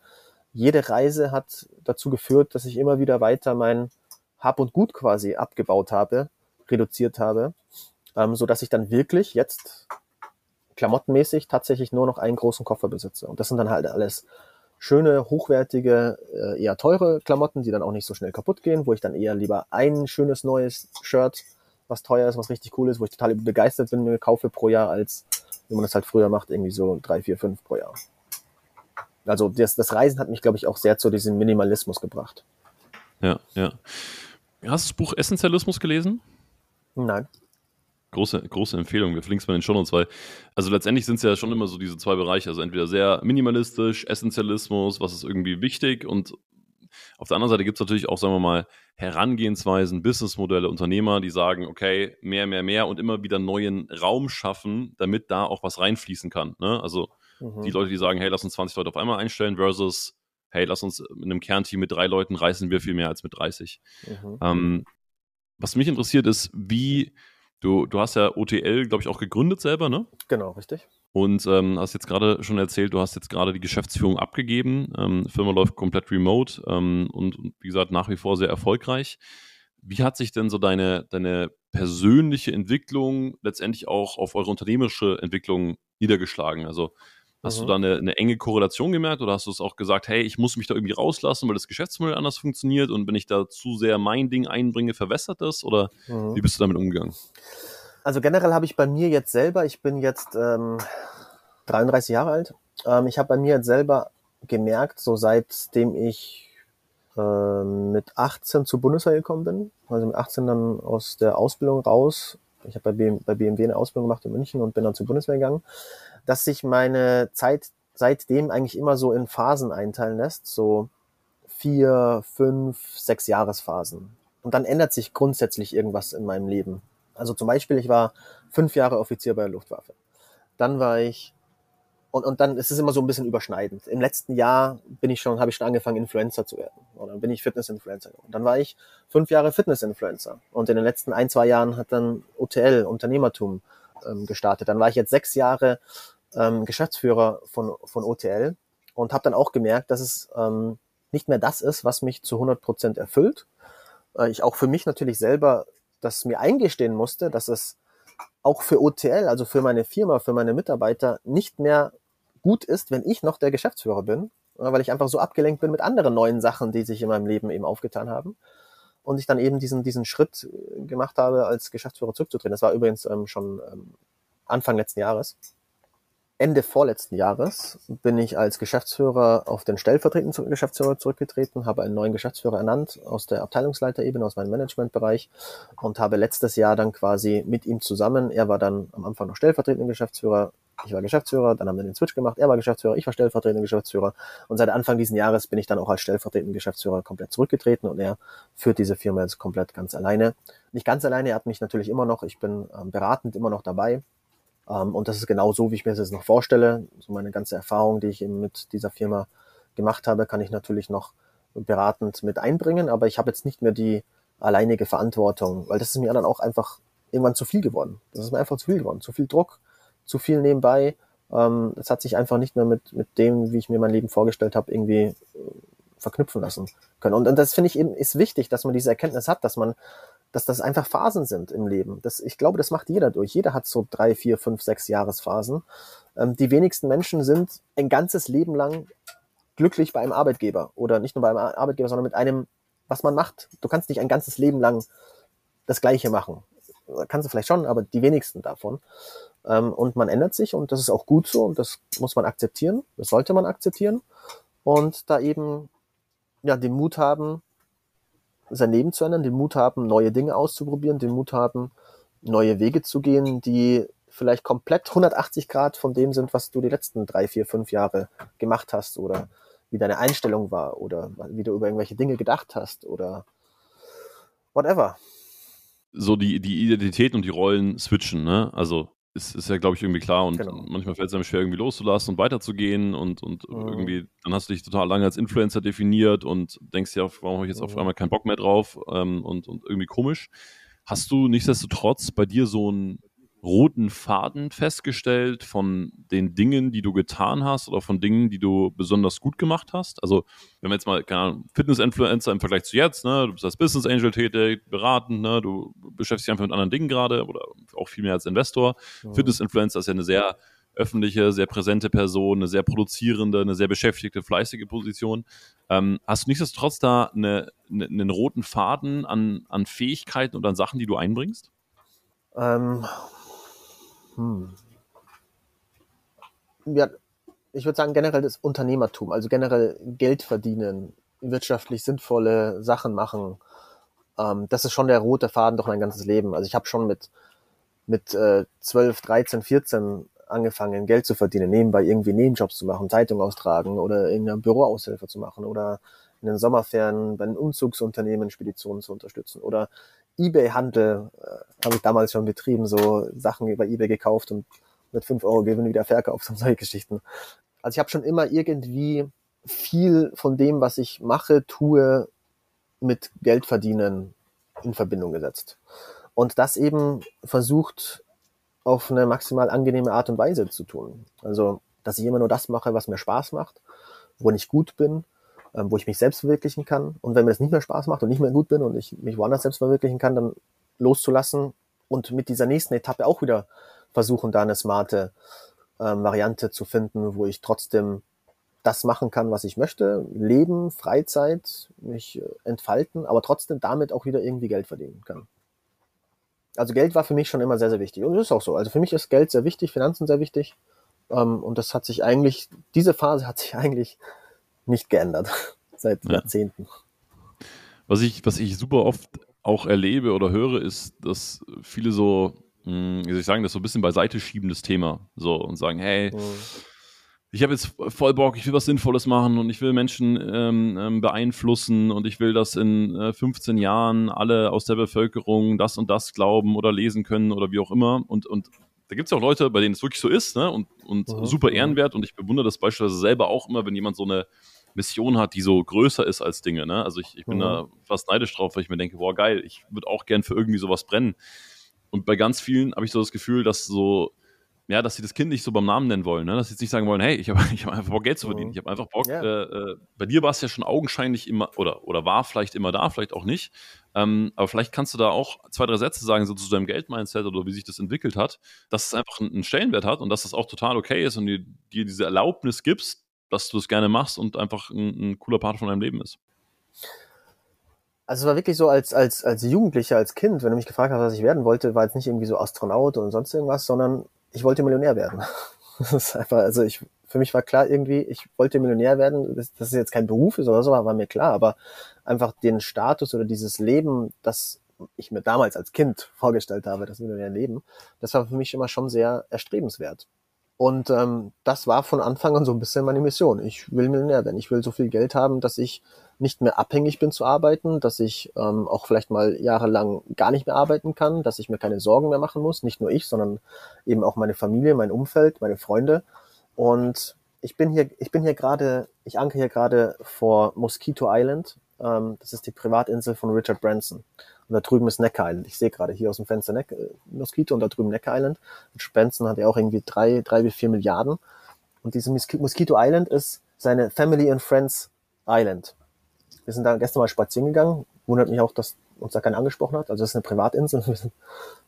jede Reise hat dazu geführt, dass ich immer wieder weiter mein Hab und Gut quasi abgebaut habe, reduziert habe, ähm, so dass ich dann wirklich jetzt klamottenmäßig tatsächlich nur noch einen großen Koffer besitze. Und das sind dann halt alles schöne, hochwertige, äh, eher teure Klamotten, die dann auch nicht so schnell kaputt gehen, wo ich dann eher lieber ein schönes neues Shirt, was teuer ist, was richtig cool ist, wo ich total begeistert bin, mir kaufe pro Jahr, als wie man das halt früher macht, irgendwie so drei, vier, fünf pro Jahr. Also das, das Reisen hat mich, glaube ich, auch sehr zu diesem Minimalismus gebracht.
Ja, ja. Hast du das Buch Essentialismus gelesen?
Nein.
Große, große Empfehlung. Wir verlinken es mal in den Shownotes, weil, also letztendlich sind es ja schon immer so diese zwei Bereiche. Also entweder sehr minimalistisch, Essentialismus, was ist irgendwie wichtig und auf der anderen Seite gibt es natürlich auch, sagen wir mal, Herangehensweisen, Businessmodelle, Unternehmer, die sagen, okay, mehr, mehr, mehr und immer wieder neuen Raum schaffen, damit da auch was reinfließen kann. Ne? Also Mhm. Die Leute, die sagen, hey, lass uns 20 Leute auf einmal einstellen, versus, hey, lass uns in einem Kernteam mit drei Leuten reißen wir viel mehr als mit 30. Mhm. Ähm, was mich interessiert ist, wie du, du hast ja OTL, glaube ich, auch gegründet selber, ne?
Genau, richtig.
Und ähm, hast jetzt gerade schon erzählt, du hast jetzt gerade die Geschäftsführung abgegeben. Ähm, Firma läuft komplett remote ähm, und, wie gesagt, nach wie vor sehr erfolgreich. Wie hat sich denn so deine, deine persönliche Entwicklung letztendlich auch auf eure unternehmerische Entwicklung niedergeschlagen? Also Hast mhm. du da eine, eine, enge Korrelation gemerkt oder hast du es auch gesagt, hey, ich muss mich da irgendwie rauslassen, weil das Geschäftsmodell anders funktioniert und wenn ich da zu sehr mein Ding einbringe, verwässert das? Oder mhm. wie bist du damit umgegangen?
Also generell habe ich bei mir jetzt selber, ich bin jetzt ähm, 33 Jahre alt, ähm, ich habe bei mir jetzt selber gemerkt, so seitdem ich äh, mit 18 zur Bundeswehr gekommen bin, also mit 18 dann aus der Ausbildung raus, ich habe bei, bei BMW eine Ausbildung gemacht in München und bin dann zur Bundeswehr gegangen, dass sich meine Zeit seitdem eigentlich immer so in Phasen einteilen lässt, so vier, fünf, sechs Jahresphasen. Und dann ändert sich grundsätzlich irgendwas in meinem Leben. Also zum Beispiel, ich war fünf Jahre Offizier bei der Luftwaffe. Dann war ich und, und dann ist es immer so ein bisschen überschneidend. Im letzten Jahr bin ich schon, habe ich schon angefangen, Influencer zu werden. Und dann bin ich Fitness-Influencer. Und dann war ich fünf Jahre Fitness-Influencer. Und in den letzten ein, zwei Jahren hat dann OTL, Unternehmertum, ähm, gestartet. Dann war ich jetzt sechs Jahre ähm, Geschäftsführer von, von OTL und habe dann auch gemerkt, dass es ähm, nicht mehr das ist, was mich zu 100 Prozent erfüllt. Äh, ich auch für mich natürlich selber das mir eingestehen musste, dass es auch für OTL, also für meine Firma, für meine Mitarbeiter nicht mehr gut ist, wenn ich noch der Geschäftsführer bin, äh, weil ich einfach so abgelenkt bin mit anderen neuen Sachen, die sich in meinem Leben eben aufgetan haben. Und ich dann eben diesen, diesen Schritt äh, gemacht habe, als Geschäftsführer zurückzutreten. Das war übrigens ähm, schon ähm, Anfang letzten Jahres. Ende vorletzten Jahres bin ich als Geschäftsführer auf den stellvertretenden Geschäftsführer zurückgetreten, habe einen neuen Geschäftsführer ernannt aus der Abteilungsleiterebene, aus meinem Managementbereich und habe letztes Jahr dann quasi mit ihm zusammen, er war dann am Anfang noch stellvertretender Geschäftsführer, ich war Geschäftsführer, dann haben wir den Switch gemacht, er war Geschäftsführer, ich war stellvertretender Geschäftsführer und seit Anfang diesen Jahres bin ich dann auch als stellvertretender Geschäftsführer komplett zurückgetreten und er führt diese Firma jetzt komplett ganz alleine. Nicht ganz alleine, er hat mich natürlich immer noch, ich bin ähm, beratend immer noch dabei, ähm, und das ist genau so, wie ich mir das jetzt noch vorstelle. So meine ganze Erfahrung, die ich eben mit dieser Firma gemacht habe, kann ich natürlich noch beratend mit einbringen, aber ich habe jetzt nicht mehr die alleinige Verantwortung, weil das ist mir dann auch einfach irgendwann zu viel geworden. Das ist mir einfach zu viel geworden. Zu viel Druck, zu viel nebenbei. Ähm, das hat sich einfach nicht mehr mit, mit dem, wie ich mir mein Leben vorgestellt habe, irgendwie äh, verknüpfen lassen können. Und, und das finde ich eben ist wichtig, dass man diese Erkenntnis hat, dass man dass das einfach Phasen sind im Leben. Das, ich glaube, das macht jeder durch. Jeder hat so drei, vier, fünf, sechs Jahresphasen. Ähm, die wenigsten Menschen sind ein ganzes Leben lang glücklich bei einem Arbeitgeber oder nicht nur bei einem Arbeitgeber, sondern mit einem, was man macht. Du kannst nicht ein ganzes Leben lang das Gleiche machen. Kannst du vielleicht schon, aber die wenigsten davon. Ähm, und man ändert sich und das ist auch gut so und das muss man akzeptieren. Das sollte man akzeptieren und da eben ja den Mut haben, sein Leben zu ändern, den Mut haben, neue Dinge auszuprobieren, den Mut haben, neue Wege zu gehen, die vielleicht komplett 180 Grad von dem sind, was du die letzten drei, vier, fünf Jahre gemacht hast oder wie deine Einstellung war oder wie du über irgendwelche Dinge gedacht hast oder whatever.
so die, die Identität und die Rollen switchen, ne? Also ist, ist ja, glaube ich, irgendwie klar und genau. manchmal fällt es einem schwer, irgendwie loszulassen und weiterzugehen und, und mhm. irgendwie, dann hast du dich total lange als Influencer definiert und denkst ja, warum habe ich jetzt mhm. auf einmal keinen Bock mehr drauf ähm, und, und irgendwie komisch. Hast du nichtsdestotrotz bei dir so ein roten Faden festgestellt von den Dingen, die du getan hast oder von Dingen, die du besonders gut gemacht hast? Also, wenn wir jetzt mal, keine Ahnung, Fitness-Influencer im Vergleich zu jetzt, ne, du bist als Business Angel tätig, beratend, ne, du beschäftigst dich einfach mit anderen Dingen gerade oder auch viel mehr als Investor. Mhm. Fitness-Influencer ist ja eine sehr öffentliche, sehr präsente Person, eine sehr produzierende, eine sehr beschäftigte, fleißige Position. Ähm, hast du nichtsdestotrotz da eine, eine, einen roten Faden an, an Fähigkeiten und an Sachen, die du einbringst?
Ähm, hm. Ja, ich würde sagen, generell das Unternehmertum, also generell Geld verdienen, wirtschaftlich sinnvolle Sachen machen. Ähm, das ist schon der rote Faden durch mein ganzes Leben. Also ich habe schon mit, mit äh, 12, 13, 14 angefangen, Geld zu verdienen, nebenbei irgendwie Nebenjobs zu machen, Zeitung austragen oder in einer Büroaushilfe zu machen oder in den Sommerferien bei den Umzugsunternehmen Speditionen zu unterstützen oder Ebay-Handel äh, habe ich damals schon betrieben, so Sachen über Ebay gekauft und mit 5 Euro Gewinn wieder verkauft und solche Geschichten. Also ich habe schon immer irgendwie viel von dem, was ich mache, tue, mit Geld verdienen in Verbindung gesetzt. Und das eben versucht auf eine maximal angenehme Art und Weise zu tun. Also, dass ich immer nur das mache, was mir Spaß macht, wo ich gut bin ähm, wo ich mich selbst verwirklichen kann. Und wenn mir das nicht mehr Spaß macht und nicht mehr gut bin und ich mich woanders selbst verwirklichen kann, dann loszulassen und mit dieser nächsten Etappe auch wieder versuchen, da eine smarte ähm, Variante zu finden, wo ich trotzdem das machen kann, was ich möchte, Leben, Freizeit, mich äh, entfalten, aber trotzdem damit auch wieder irgendwie Geld verdienen kann. Also Geld war für mich schon immer sehr, sehr wichtig. Und das ist auch so. Also für mich ist Geld sehr wichtig, Finanzen sehr wichtig. Ähm, und das hat sich eigentlich, diese Phase hat sich eigentlich nicht geändert seit ja. Jahrzehnten.
Was ich, was ich super oft auch erlebe oder höre, ist, dass viele so, hm, wie soll ich sagen, das so ein bisschen beiseite schieben, das Thema. So und sagen, hey, mhm. ich habe jetzt voll Bock, ich will was Sinnvolles machen und ich will Menschen ähm, ähm, beeinflussen und ich will, dass in äh, 15 Jahren alle aus der Bevölkerung das und das glauben oder lesen können oder wie auch immer. Und, und da gibt es ja auch Leute, bei denen es wirklich so ist, ne? Und, und mhm. super ehrenwert. Und ich bewundere das beispielsweise selber auch immer, wenn jemand so eine Mission hat, die so größer ist als Dinge. Ne? Also ich, ich bin mhm. da fast neidisch drauf, weil ich mir denke, boah, geil, ich würde auch gern für irgendwie sowas brennen. Und bei ganz vielen habe ich so das Gefühl, dass so, ja, dass sie das Kind nicht so beim Namen nennen wollen, ne? dass sie jetzt nicht sagen wollen, hey, ich habe ich hab einfach Bock, Geld zu verdienen. Mhm. Ich habe einfach Bock. Yeah. Äh, äh, bei dir war es ja schon augenscheinlich immer, oder, oder war vielleicht immer da, vielleicht auch nicht. Ähm, aber vielleicht kannst du da auch zwei, drei Sätze sagen, so zu deinem Geldmindset oder wie sich das entwickelt hat, dass es einfach einen Stellenwert hat und dass das auch total okay ist und dir, dir diese Erlaubnis gibst, dass du es gerne machst und einfach ein, ein cooler Part von deinem Leben ist.
Also es war wirklich so als, als, als Jugendlicher, als Kind, wenn du mich gefragt hast, was ich werden wollte, war jetzt nicht irgendwie so Astronaut und sonst irgendwas, sondern ich wollte Millionär werden. Das ist einfach, also ich, für mich war klar irgendwie, ich wollte Millionär werden, dass das jetzt kein Beruf ist oder so, war mir klar, aber einfach den Status oder dieses Leben, das ich mir damals als Kind vorgestellt habe, das Millionär leben, das war für mich immer schon sehr erstrebenswert. Und ähm, das war von Anfang an so ein bisschen meine Mission. Ich will Millionär werden. Ich will so viel Geld haben, dass ich nicht mehr abhängig bin zu arbeiten, dass ich ähm, auch vielleicht mal jahrelang gar nicht mehr arbeiten kann, dass ich mir keine Sorgen mehr machen muss. Nicht nur ich, sondern eben auch meine Familie, mein Umfeld, meine Freunde. Und ich bin hier, ich bin hier gerade, ich anke hier gerade vor Mosquito Island. Ähm, das ist die Privatinsel von Richard Branson. Und da drüben ist Necker Island. Ich sehe gerade hier aus dem Fenster Neck äh, Mosquito und da drüben Necker Island. Und Spenzen hat ja auch irgendwie drei, drei bis vier Milliarden. Und diese Mosquito Island ist seine Family and Friends Island. Wir sind da gestern mal spazieren gegangen. Wundert mich auch, dass uns da keiner angesprochen hat. Also das ist eine Privatinsel. Wir sind,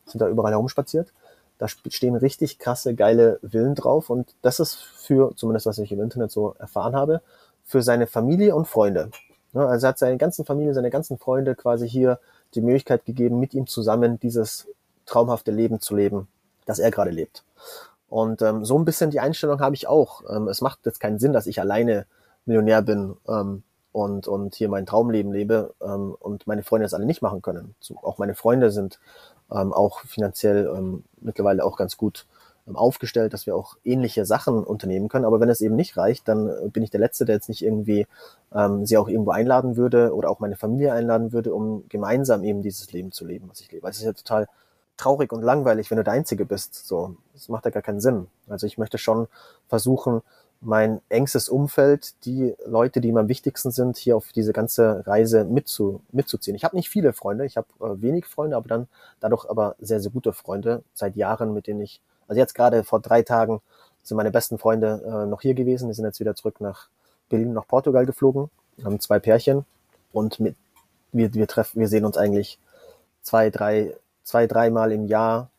sind da überall herumspaziert. Da stehen richtig krasse, geile Villen drauf. Und das ist für, zumindest was ich im Internet so erfahren habe, für seine Familie und Freunde. Also er hat seine ganzen Familie, seine ganzen Freunde quasi hier die Möglichkeit gegeben, mit ihm zusammen dieses traumhafte Leben zu leben, das er gerade lebt. Und ähm, so ein bisschen die Einstellung habe ich auch. Ähm, es macht jetzt keinen Sinn, dass ich alleine Millionär bin ähm, und, und hier mein Traumleben lebe ähm, und meine Freunde das alle nicht machen können. So, auch meine Freunde sind ähm, auch finanziell ähm, mittlerweile auch ganz gut aufgestellt, dass wir auch ähnliche Sachen unternehmen können. Aber wenn es eben nicht reicht, dann äh, bin ich der Letzte, der jetzt nicht irgendwie ähm, sie auch irgendwo einladen würde oder auch meine Familie einladen würde, um gemeinsam eben dieses Leben zu leben, was ich lebe. Also es ist ja total traurig und langweilig, wenn du der Einzige bist. So, das macht ja gar keinen Sinn. Also ich möchte schon versuchen, mein engstes Umfeld, die Leute, die mir am wichtigsten sind, hier auf diese ganze Reise mitzu, mitzuziehen. Ich habe nicht viele Freunde, ich habe äh, wenig Freunde, aber dann dadurch aber sehr, sehr gute Freunde seit Jahren, mit denen ich, also jetzt gerade vor drei Tagen sind meine besten Freunde äh, noch hier gewesen. Die sind jetzt wieder zurück nach Berlin, nach Portugal geflogen, haben zwei Pärchen und mit, wir, wir treffen, wir sehen uns eigentlich zwei, drei, zwei, dreimal im Jahr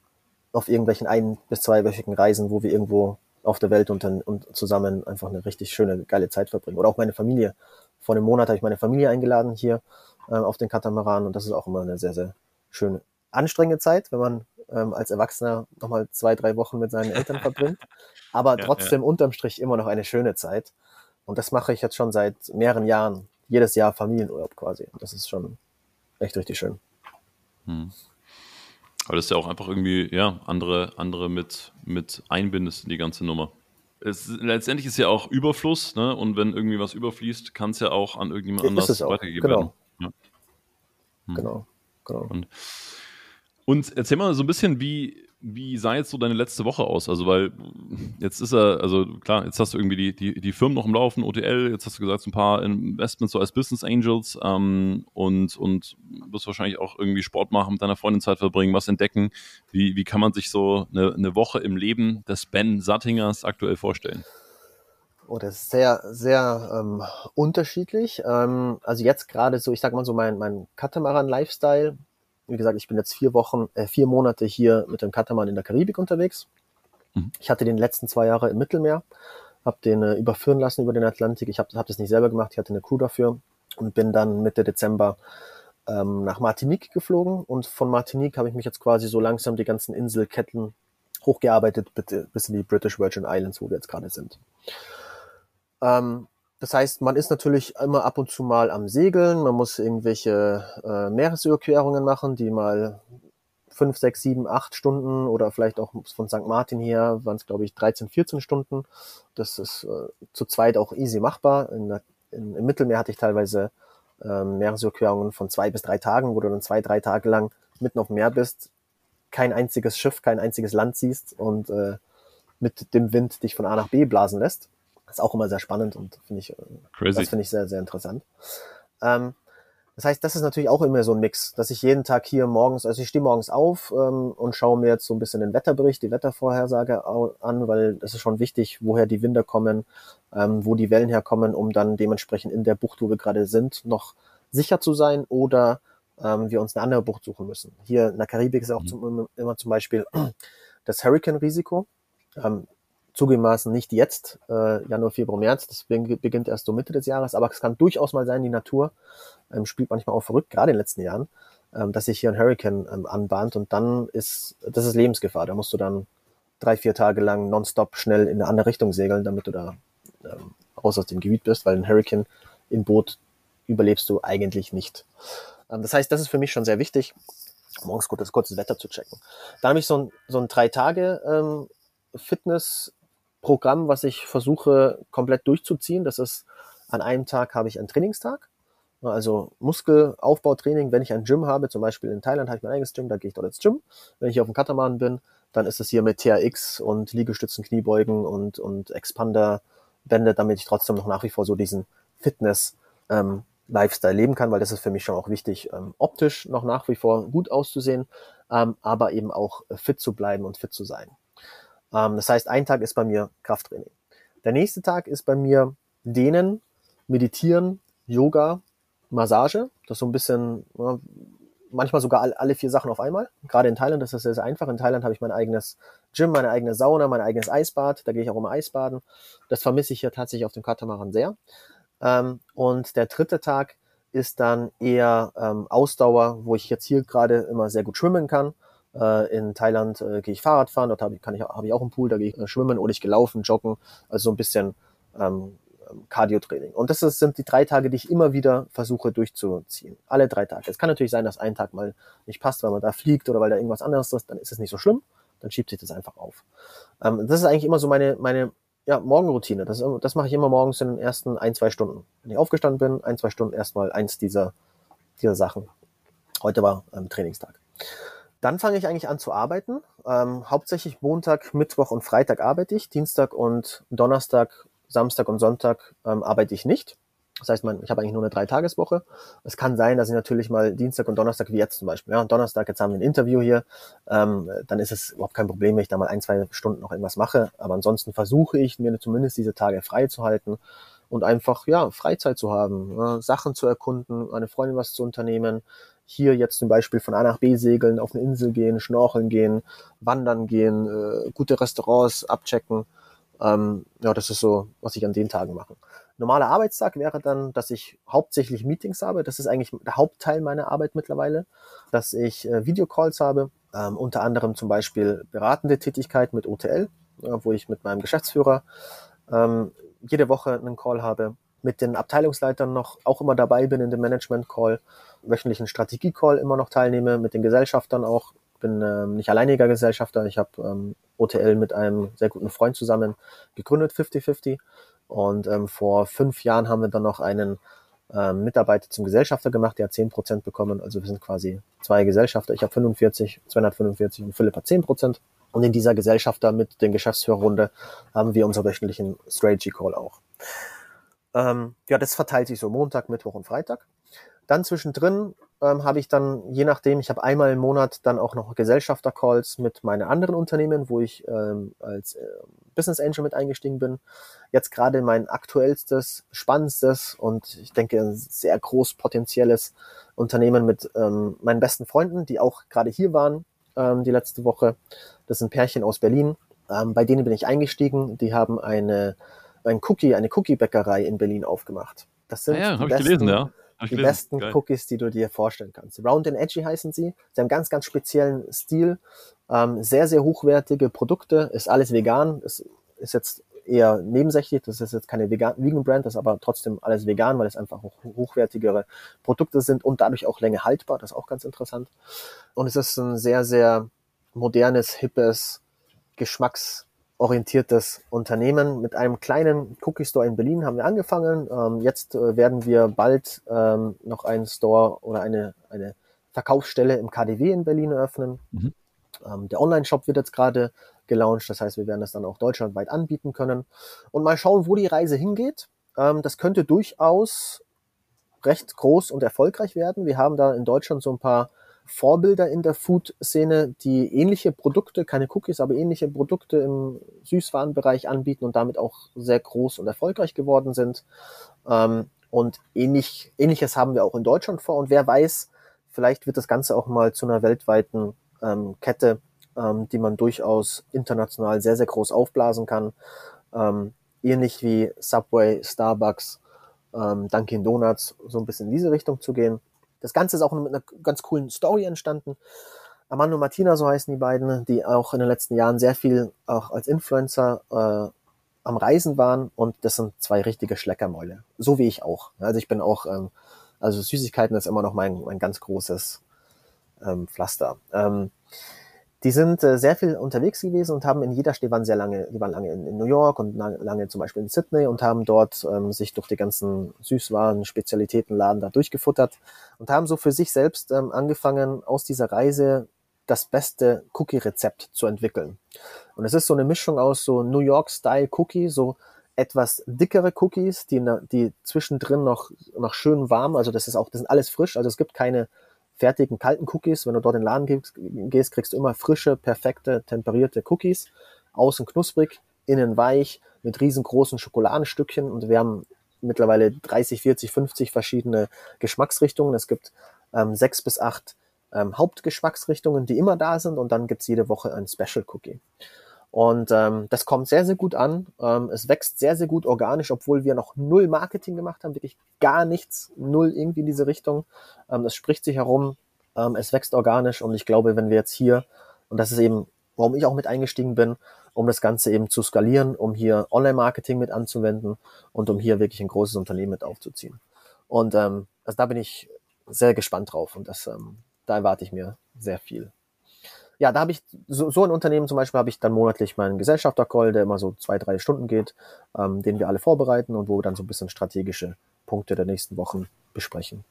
auf irgendwelchen ein- bis zweiwöchigen Reisen, wo wir irgendwo auf der Welt und, dann, und zusammen einfach eine richtig schöne, geile Zeit verbringen. Oder auch meine Familie. Vor einem Monat habe ich meine Familie eingeladen hier äh, auf den Katamaran und das ist auch immer eine sehr, sehr schöne, anstrengende Zeit, wenn man ähm, als Erwachsener nochmal zwei, drei Wochen mit seinen Eltern verbringt. Aber
Ja,
trotzdem unterm Strich immer noch eine schöne Zeit. Und das mache ich jetzt schon seit mehreren Jahren. Jedes Jahr Familienurlaub quasi. Und das ist schon echt richtig schön.
Hm. Aber das ist ja auch einfach irgendwie, ja, andere, andere mit, mit einbindest in die ganze Nummer. Es, letztendlich ist ja auch Überfluss, ne? Und wenn irgendwie was überfließt, kann es ja auch an irgendjemand anders weitergegeben
genau.
werden. Ja. Hm.
Genau. genau.
Und, und erzähl mal so ein bisschen, wie, wie sah jetzt so deine letzte Woche aus? Also, weil jetzt ist er, also klar, jetzt hast du irgendwie die, die, die Firmen noch im Laufen, OTL, jetzt hast du gesagt, so ein paar Investments so als Business Angels ähm, und, und wirst wahrscheinlich auch irgendwie Sport machen, mit deiner Freundin Zeit verbringen, was entdecken. Wie, wie kann man sich so eine, eine Woche im Leben des Ben Sattingers aktuell vorstellen?
Oh, das ist sehr, sehr ähm, unterschiedlich. Ähm, also jetzt gerade so, ich sag mal so mein, mein Katamaran-Lifestyle. Wie gesagt, ich bin jetzt vier Wochen, äh, vier Monate hier mit dem Katamaran in der Karibik unterwegs.
Mhm.
Ich hatte den letzten zwei Jahre im Mittelmeer, habe den äh, überführen lassen über den Atlantik. Ich habe hab das nicht selber gemacht, ich hatte eine Crew dafür und bin dann Mitte Dezember ähm, nach Martinique geflogen. Und von Martinique habe ich mich jetzt quasi so langsam die ganzen Inselketten hochgearbeitet bitte, bis in die British Virgin Islands, wo wir jetzt gerade sind. Ähm, das heißt, man ist natürlich immer ab und zu mal am Segeln, man muss irgendwelche äh, Meeresüberquerungen machen, die mal fünf, sechs, sieben, acht Stunden oder vielleicht auch von St. Martin her waren es, glaube ich, 13, 14 Stunden. Das ist äh, zu zweit auch easy machbar. In der, in, Im Mittelmeer hatte ich teilweise ähm, Meeresüberquerungen von zwei bis drei Tagen, wo du dann zwei, drei Tage lang mitten auf dem Meer bist, kein einziges Schiff, kein einziges Land siehst und äh, mit dem Wind dich von A nach B blasen lässt. Das ist auch immer sehr spannend und finde ich, äh,
Crazy.
das finde ich sehr, sehr interessant. Ähm, das heißt, das ist natürlich auch immer so ein Mix, dass ich jeden Tag hier morgens, also ich stehe morgens auf ähm, und schaue mir jetzt so ein bisschen den Wetterbericht, die Wettervorhersage an, weil das ist schon wichtig, woher die Winde kommen, ähm, wo die Wellen herkommen, um dann dementsprechend in der Bucht, wo wir gerade sind, noch sicher zu sein oder ähm, wir uns eine andere Bucht suchen müssen. Hier in der Karibik ist auch
Mhm.
zum, immer zum Beispiel das Hurricane-Risiko. Ähm, zugegebenermaßen nicht jetzt, äh, Januar, Februar, März, das beginn- beginnt erst so Mitte des Jahres, aber es kann durchaus mal sein, die Natur ähm, spielt manchmal auch verrückt, gerade in den letzten Jahren, ähm, dass sich hier ein Hurricane ähm, anbahnt und dann ist, das ist Lebensgefahr, da musst du dann drei, vier Tage lang nonstop schnell in eine andere Richtung segeln, damit du da ähm, raus aus dem Gebiet bist, weil ein Hurricane im Boot überlebst du eigentlich nicht. Ähm, das heißt, das ist für mich schon sehr wichtig, morgens das kurzes Wetter zu checken. Dann habe ich so ein, so ein drei Tage ähm, Fitnessprogramm, was ich versuche komplett durchzuziehen. Das ist an einem Tag habe ich einen Trainingstag, also Muskelaufbautraining. Wenn ich ein Gym habe, zum Beispiel in Thailand habe ich mein eigenes Gym, da gehe ich dort ins Gym. Wenn ich auf dem Katamaran bin, dann ist es hier mit TRX und Liegestützen, Kniebeugen und, und Expander-Bände, damit ich trotzdem noch nach wie vor so diesen Fitness ähm, Lifestyle leben kann, weil das ist für mich schon auch wichtig, ähm, optisch noch nach wie vor gut auszusehen, ähm, aber eben auch fit zu bleiben und fit zu sein. Ähm, das heißt, ein Tag ist bei mir Krafttraining. Der nächste Tag ist bei mir Dehnen, Meditieren, Yoga, Massage. Das ist so ein bisschen, ja, manchmal sogar all, alle vier Sachen auf einmal. Gerade in Thailand ist das sehr, sehr einfach. In Thailand habe ich mein eigenes Gym, meine eigene Sauna, mein eigenes Eisbad. Da gehe ich auch immer Eisbaden. Das vermisse ich hier tatsächlich auf dem Katamaran sehr. Ähm, und der dritte Tag ist dann eher ähm, Ausdauer, wo ich jetzt hier gerade immer sehr gut schwimmen kann. Äh, in Thailand äh, gehe ich Fahrrad fahren, dort habe ich, ich, habe ich auch einen Pool, da gehe ich äh, schwimmen oder ich gelaufen, joggen, also so ein bisschen ähm, Cardio-Training. Und das ist, sind die drei Tage, die ich immer wieder versuche durchzuziehen. Alle drei Tage. Es kann natürlich sein, dass ein Tag mal nicht passt, weil man da fliegt oder weil da irgendwas anderes ist, dann ist es nicht so schlimm. dann schiebt sich das einfach auf. Ähm, das ist eigentlich immer so meine, meine ja, Morgenroutine. Das, das mache ich immer morgens in den ersten ein, zwei Stunden. Wenn ich aufgestanden bin, ein, zwei Stunden erstmal eins dieser, dieser Sachen. Heute war ähm, Trainingstag. Dann fange ich eigentlich an zu arbeiten. Ähm, hauptsächlich Montag, Mittwoch und Freitag arbeite ich. Dienstag und Donnerstag, Samstag und Sonntag ähm, arbeite ich nicht. Das heißt, man, ich habe eigentlich nur eine Dreitageswoche. Es kann sein, dass ich natürlich mal Dienstag und Donnerstag, wie jetzt zum Beispiel, ja, und Donnerstag, jetzt haben wir ein Interview hier, ähm, dann ist es überhaupt kein Problem, wenn ich da mal ein, zwei Stunden noch irgendwas mache. Aber ansonsten versuche ich, mir zumindest diese Tage frei zu halten und einfach, ja, Freizeit zu haben, äh, Sachen zu erkunden, eine Freundin was zu unternehmen. Hier jetzt zum Beispiel von A nach B segeln, auf eine Insel gehen, schnorcheln gehen, wandern gehen, äh, gute Restaurants abchecken. Ähm, ja, das ist so, was ich an den Tagen mache. Normaler Arbeitstag wäre dann, dass ich hauptsächlich Meetings habe. Das ist eigentlich der Hauptteil meiner Arbeit mittlerweile, dass ich äh, Videocalls habe, ähm, unter anderem zum Beispiel beratende Tätigkeit mit OTL, äh, wo ich mit meinem Geschäftsführer ähm, jede Woche einen Call habe, mit den Abteilungsleitern noch auch immer dabei bin in dem Management-Call, wöchentlichen Strategie-Call immer noch teilnehme, mit den Gesellschaftern auch. Bin ähm, nicht alleiniger Gesellschafter, ich habe ähm, OTL mit einem sehr guten Freund zusammen gegründet, 50-50. Und ähm, vor fünf Jahren haben wir dann noch einen ähm, Mitarbeiter zum Gesellschafter gemacht, der hat 10 Prozent bekommen. Also wir sind quasi zwei Gesellschafter. Ich habe 45, 245 und Philipp hat 10 Prozent. Und in dieser Gesellschafter mit den Geschäftsführerrunde haben wir unser wöchentlichen Strategy Call auch. Ähm, ja, das verteilt sich so Montag, Mittwoch und Freitag. Dann zwischendrin ähm, habe ich dann, je nachdem, ich habe einmal im Monat dann auch noch Gesellschafter-Calls mit meinen anderen Unternehmen, wo ich ähm, als äh, Business Angel mit eingestiegen bin. Jetzt gerade mein aktuellstes, spannendstes und ich denke ein sehr groß potenzielles Unternehmen mit ähm, meinen besten Freunden, die auch gerade hier waren ähm, die letzte Woche. Das sind Pärchen aus Berlin. Ähm, bei denen bin ich eingestiegen. Die haben eine, ein Cookie, eine Cookie-Bäckerei in Berlin aufgemacht. Das sind
ah ja,
die besten,
gelesen, ja.
Die
gelesen.
besten
Geil.
Cookies, die du dir vorstellen kannst. Round and Edgy heißen sie. Sie haben ganz, ganz speziellen Stil. Ähm, sehr, sehr hochwertige Produkte. Ist alles vegan. Ist, ist jetzt eher nebensächlich. Das ist jetzt keine vegan, Vegan Brand, das ist aber trotzdem alles vegan, weil es einfach hoch, hochwertigere Produkte sind und dadurch auch länger haltbar. Das ist auch ganz interessant. Und es ist ein sehr, sehr modernes, hippes, geschmacksorientiertes Unternehmen. Mit einem kleinen Cookie Store in Berlin haben wir angefangen. Ähm, jetzt äh, werden wir bald ähm, noch einen Store oder eine, eine Verkaufsstelle im KDW in Berlin eröffnen.
Mhm.
Ähm, der Online-Shop wird jetzt gerade gelauncht, das heißt, wir werden das dann auch deutschlandweit anbieten können. Und mal schauen, wo die Reise hingeht. Ähm, das könnte durchaus recht groß und erfolgreich werden. Wir haben da in Deutschland so ein paar Vorbilder in der Food-Szene, die ähnliche Produkte, keine Cookies, aber ähnliche Produkte im Süßwarenbereich anbieten und damit auch sehr groß und erfolgreich geworden sind. Ähm, und ähnlich, ähnliches haben wir auch in Deutschland vor. Und wer weiß, vielleicht wird das Ganze auch mal zu einer weltweiten ähm, Kette, ähm, die man durchaus international sehr, sehr groß aufblasen kann. Ähnlich wie Subway, Starbucks, Dunkin' Donuts, so ein bisschen in diese Richtung zu gehen. Das Ganze ist auch mit einer ganz coolen Story entstanden. Armando und Martina, so heißen die beiden, die auch in den letzten Jahren sehr viel auch als Influencer äh, am Reisen waren und das sind zwei richtige Schleckermäule. So wie ich auch. Also ich bin auch, ähm, also Süßigkeiten ist immer noch mein, mein ganz großes ähm, Pflaster. Ähm, die sind äh, sehr viel unterwegs gewesen und haben in jeder Stadt, die waren sehr lange, die waren lange in, in New York und lange, lange zum Beispiel in Sydney und haben dort ähm, sich durch die ganzen Süßwaren, Spezialitätenladen da durchgefuttert und haben so für sich selbst ähm, angefangen, aus dieser Reise das beste Cookie-Rezept zu entwickeln. Und es ist so eine Mischung aus so New York-Style-Cookie, so etwas dickere Cookies, die, die zwischendrin noch, noch schön warm, also das ist auch, das sind alles frisch, also es gibt keine fertigen kalten Cookies. Wenn du dort in den Laden gehst, kriegst du immer frische, perfekte, temperierte Cookies. Außen knusprig, innen weich, mit riesengroßen Schokoladenstückchen. Und wir haben mittlerweile 30, 40, 50 verschiedene Geschmacksrichtungen. Es gibt ähm, sechs bis acht ähm, Hauptgeschmacksrichtungen, die immer da sind. Und dann gibt's jede Woche ein Special Cookie. Und ähm, das kommt sehr, sehr gut an. Ähm, es wächst sehr, sehr gut organisch, obwohl wir noch null Marketing gemacht haben, wirklich gar nichts, null irgendwie in diese Richtung. Ähm, es spricht sich herum, ähm, es wächst organisch und ich glaube, wenn wir jetzt hier, und das ist eben, warum ich auch mit eingestiegen bin, um das Ganze eben zu skalieren, um hier Online-Marketing mit anzuwenden und um hier wirklich ein großes Unternehmen mit aufzuziehen. Und ähm, also da bin ich sehr gespannt drauf und das, ähm, da erwarte ich mir sehr viel. Ja, da habe ich so, so ein Unternehmen zum Beispiel habe ich dann monatlich meinen Gesellschafter-Call, der immer so zwei, drei Stunden geht, ähm, den wir alle vorbereiten und wo wir dann so ein bisschen strategische Punkte der nächsten Wochen besprechen.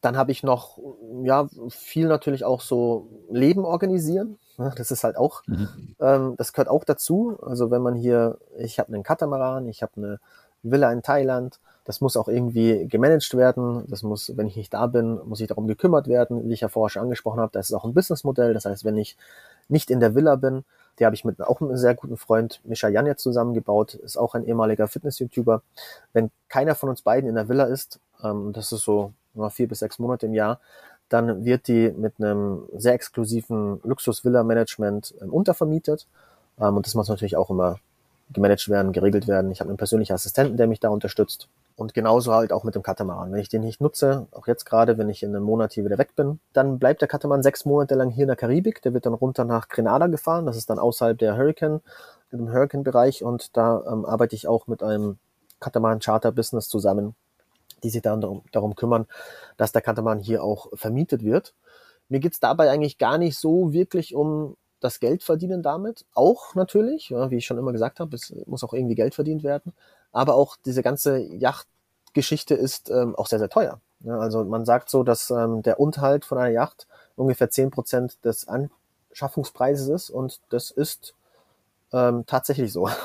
Dann habe ich noch, ja, viel natürlich auch so Leben organisieren. Das ist halt auch, mhm. ähm, das gehört auch dazu. Also wenn man hier, ich habe einen Katamaran, ich habe eine Villa in Thailand, das muss auch irgendwie gemanagt werden. Das muss, wenn ich nicht da bin, muss ich darum gekümmert werden, wie ich ja vorher schon angesprochen habe. Das ist auch ein Businessmodell. Das heißt, wenn ich nicht in der Villa bin, die habe ich mit auch einem sehr guten Freund Mischa Jan jetzt zusammengebaut, ist auch ein ehemaliger Fitness-YouTuber. Wenn keiner von uns beiden in der Villa ist, ähm, das ist so vier bis sechs Monate im Jahr, dann wird die mit einem sehr exklusiven Luxus-Villa-Management ähm, untervermietet. Ähm, und das muss natürlich auch immer gemanagt werden, geregelt werden. Ich habe einen persönlichen Assistenten, der mich da unterstützt. Und genauso halt auch mit dem Katamaran. Wenn ich den nicht nutze, auch jetzt gerade, wenn ich in einem Monat hier wieder weg bin, dann bleibt der Katamaran sechs Monate lang hier in der Karibik. Der wird dann runter nach Grenada gefahren. Das ist dann außerhalb der Hurricane, im Hurricane-Bereich. Und da ähm, arbeite ich auch mit einem Katamaran-Charter-Business zusammen, die sich dann darum, darum kümmern, dass der Katamaran hier auch vermietet wird. Mir geht's dabei eigentlich gar nicht so wirklich um das Geld verdienen damit. Auch natürlich, ja, wie ich schon immer gesagt habe, es muss auch irgendwie Geld verdient werden. Aber auch diese ganze Yachtgeschichte ist ähm, auch sehr, sehr teuer. Ja, also man sagt so, dass ähm, der Unterhalt von einer Yacht ungefähr zehn Prozent des Anschaffungspreises ist und das ist ähm, tatsächlich so.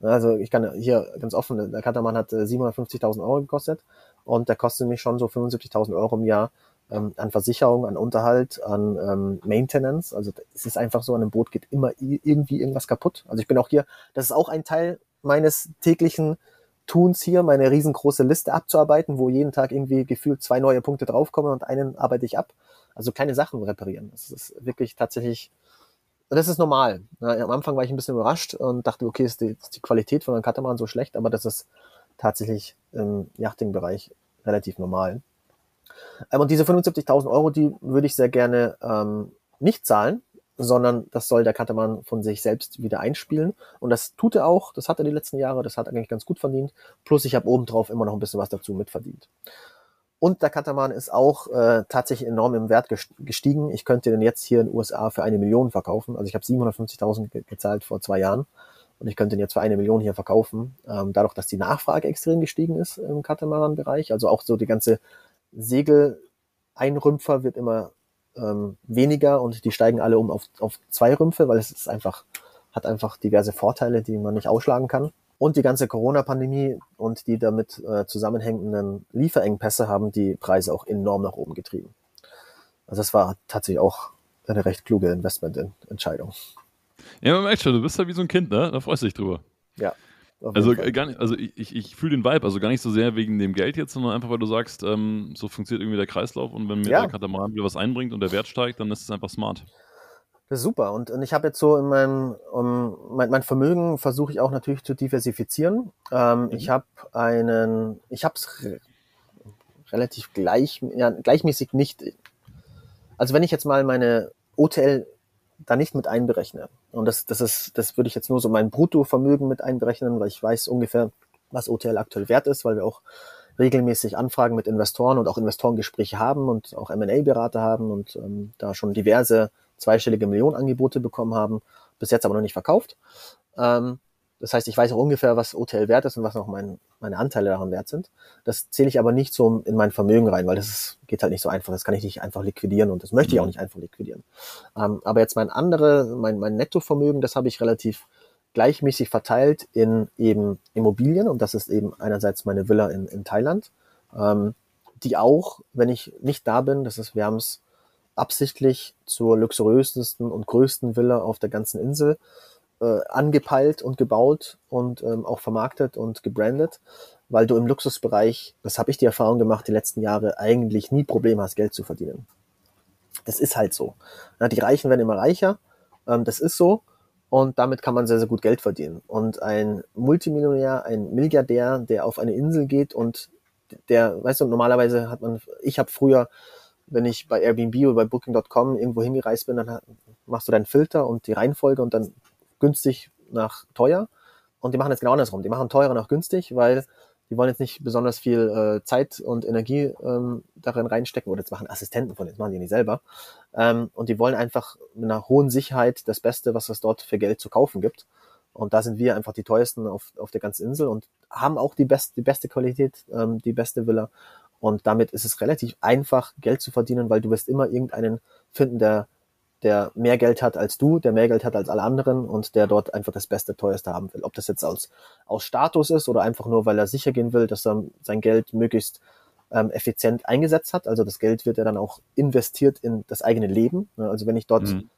Also ich kann hier ganz offen, der Kataman hat äh, 750.000 Euro gekostet und der kostet mich schon so 75.000 Euro im Jahr ähm, an Versicherung, an Unterhalt, an ähm, Maintenance. Also es ist einfach so, an einem Boot geht immer irgendwie irgendwas kaputt. Also ich bin auch hier, das ist auch ein Teil meines täglichen Tuns hier, meine riesengroße Liste abzuarbeiten, wo jeden Tag irgendwie gefühlt zwei neue Punkte draufkommen und einen arbeite ich ab. Also kleine Sachen reparieren. Das ist wirklich tatsächlich, das ist normal. am Anfang war ich ein bisschen überrascht und dachte, okay, ist die, ist die Qualität von einem Katamaran so schlecht, aber das ist tatsächlich im Yachting-Bereich relativ normal. Ähm, und diese 75.000 Euro, die würde ich sehr gerne ähm, nicht zahlen, sondern das soll der Katamaran von sich selbst wieder einspielen. Und das tut er auch, das hat er die letzten Jahre, das hat er eigentlich ganz gut verdient. Plus ich habe obendrauf immer noch ein bisschen was dazu mitverdient. Und der Katamaran ist auch äh, tatsächlich enorm im Wert gestiegen. Ich könnte den jetzt hier in den USA für eine Million verkaufen. Also ich habe 750.000 ge gezahlt vor zwei Jahren und ich könnte den jetzt für eine Million hier verkaufen. Ähm, dadurch, dass die Nachfrage extrem gestiegen ist im Katamaran-Bereich, also auch so die ganze Segeleinrümpfer wird immer ähm, weniger und die steigen alle um auf, auf zwei Rümpfe, weil es ist einfach, hat einfach diverse Vorteile, die man nicht ausschlagen kann. Und die ganze Corona-Pandemie und die damit äh, zusammenhängenden Lieferengpässe haben die Preise auch enorm nach oben getrieben. Also das war tatsächlich auch eine recht kluge Investmententscheidung.
Ja, man merkt schon, du bist ja wie so ein Kind, ne? Da freust du dich drüber.
Ja.
Also gar nicht, also ich, ich, ich fühle den Vibe, also gar nicht so sehr wegen dem Geld jetzt, sondern einfach, weil du sagst, ähm, so funktioniert irgendwie der Kreislauf und wenn mir ja. der Katamaran wieder was einbringt und der Wert steigt, dann ist es einfach smart.
Das ist super. Und, und ich habe jetzt so in meinem, um, mein, mein Vermögen versuche ich auch natürlich zu diversifizieren. Ähm, mhm. Ich habe einen, ich habe es re relativ gleich, ja, gleichmäßig nicht. Also wenn ich jetzt mal meine OTL da nicht mit einberechne. Und das, das ist, das würde ich jetzt nur so mein Bruttovermögen mit einberechnen, weil ich weiß ungefähr, was OTL aktuell wert ist, weil wir auch regelmäßig Anfragen mit Investoren und auch Investorengespräche haben und auch M&A-Berater haben und ähm, da schon diverse zweistellige Millionenangebote bekommen haben, bis jetzt aber noch nicht verkauft. Ähm, das heißt, ich weiß auch ungefähr, was OTL wert ist und was noch mein, meine Anteile daran wert sind. Das zähle ich aber nicht so in mein Vermögen rein, weil das ist, geht halt nicht so einfach. Das kann ich nicht einfach liquidieren und das möchte ich auch mhm. nicht einfach liquidieren. Ähm, aber jetzt mein andere, mein, mein Nettovermögen, das habe ich relativ gleichmäßig verteilt in eben Immobilien und das ist eben einerseits meine Villa in, in Thailand, ähm, die auch, wenn ich nicht da bin, das ist, wir haben es absichtlich zur luxuriösesten und größten Villa auf der ganzen Insel äh, angepeilt und gebaut und ähm, auch vermarktet und gebrandet, weil du im Luxusbereich, das habe ich die Erfahrung gemacht, die letzten Jahre eigentlich nie Probleme hast, Geld zu verdienen. Das ist halt so. Ja, die Reichen werden immer reicher, ähm, das ist so und damit kann man sehr, sehr gut Geld verdienen. Und ein Multimillionär, ein Milliardär, der auf eine Insel geht und der, weißt du, normalerweise hat man, ich habe früher, wenn ich bei Airbnb oder bei Booking.com irgendwo hingereist bin, dann machst du deinen Filter und die Reihenfolge und dann günstig nach teuer. Und die machen es genau andersrum. Die machen teurer nach günstig, weil die wollen jetzt nicht besonders viel äh, Zeit und Energie ähm, darin reinstecken oder jetzt machen Assistenten von, jetzt machen die nicht selber. Ähm, und die wollen einfach mit einer hohen Sicherheit das Beste, was es dort für Geld zu kaufen gibt. Und da sind wir einfach die teuersten auf, auf der ganzen Insel und haben auch die, best, die beste Qualität, ähm, die beste Villa. Und damit ist es relativ einfach, Geld zu verdienen, weil du wirst immer irgendeinen finden, der der mehr Geld hat als du, der mehr Geld hat als alle anderen und der dort einfach das Beste, teuerste haben will. Ob das jetzt aus, aus Status ist oder einfach nur, weil er sicher gehen will, dass er sein Geld möglichst ähm, effizient eingesetzt hat. Also das Geld wird ja dann auch investiert in das eigene Leben. Also wenn ich dort, mhm.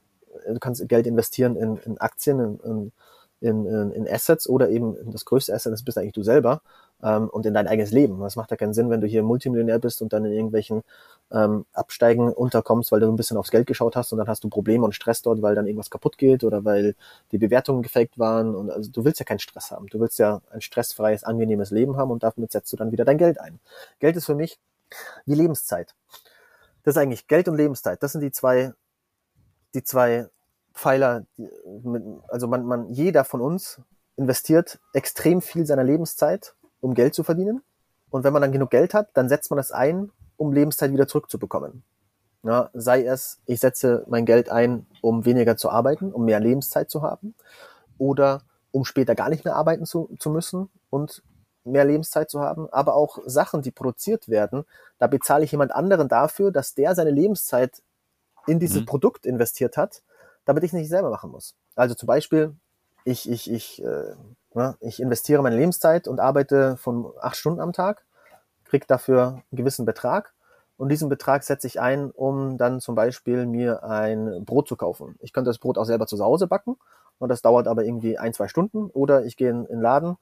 du kannst Geld investieren in, in Aktien, in, in in, in, in Assets oder eben das größte Asset, das bist eigentlich du selber ähm, und in dein eigenes Leben. Das macht ja keinen Sinn, wenn du hier Multimillionär bist und dann in irgendwelchen ähm, Absteigen unterkommst, weil du ein bisschen aufs Geld geschaut hast und dann hast du Probleme und Stress dort, weil dann irgendwas kaputt geht oder weil die Bewertungen gefaked waren. Und also du willst ja keinen Stress haben. Du willst ja ein stressfreies, angenehmes Leben haben und damit setzt du dann wieder dein Geld ein. Geld ist für mich wie Lebenszeit. Das ist eigentlich Geld und Lebenszeit. Das sind die zwei, die zwei Pfeiler, also man, man, jeder von uns investiert extrem viel seiner Lebenszeit, um Geld zu verdienen. Und wenn man dann genug Geld hat, dann setzt man es ein, um Lebenszeit wieder zurückzubekommen. Ja, sei es, ich setze mein Geld ein, um weniger zu arbeiten, um mehr Lebenszeit zu haben, oder um später gar nicht mehr arbeiten zu, zu müssen und mehr Lebenszeit zu haben, aber auch Sachen, die produziert werden, da bezahle ich jemand anderen dafür, dass der seine Lebenszeit in dieses mhm. Produkt investiert hat damit ich es nicht selber machen muss. Also zum Beispiel, ich, ich, ich, äh, ja, ich investiere meine Lebenszeit und arbeite von acht Stunden am Tag, kriege dafür einen gewissen Betrag und diesen Betrag setze ich ein, um dann zum Beispiel mir ein Brot zu kaufen. Ich könnte das Brot auch selber zu Hause backen und das dauert aber irgendwie ein, zwei Stunden oder ich gehe in den Laden,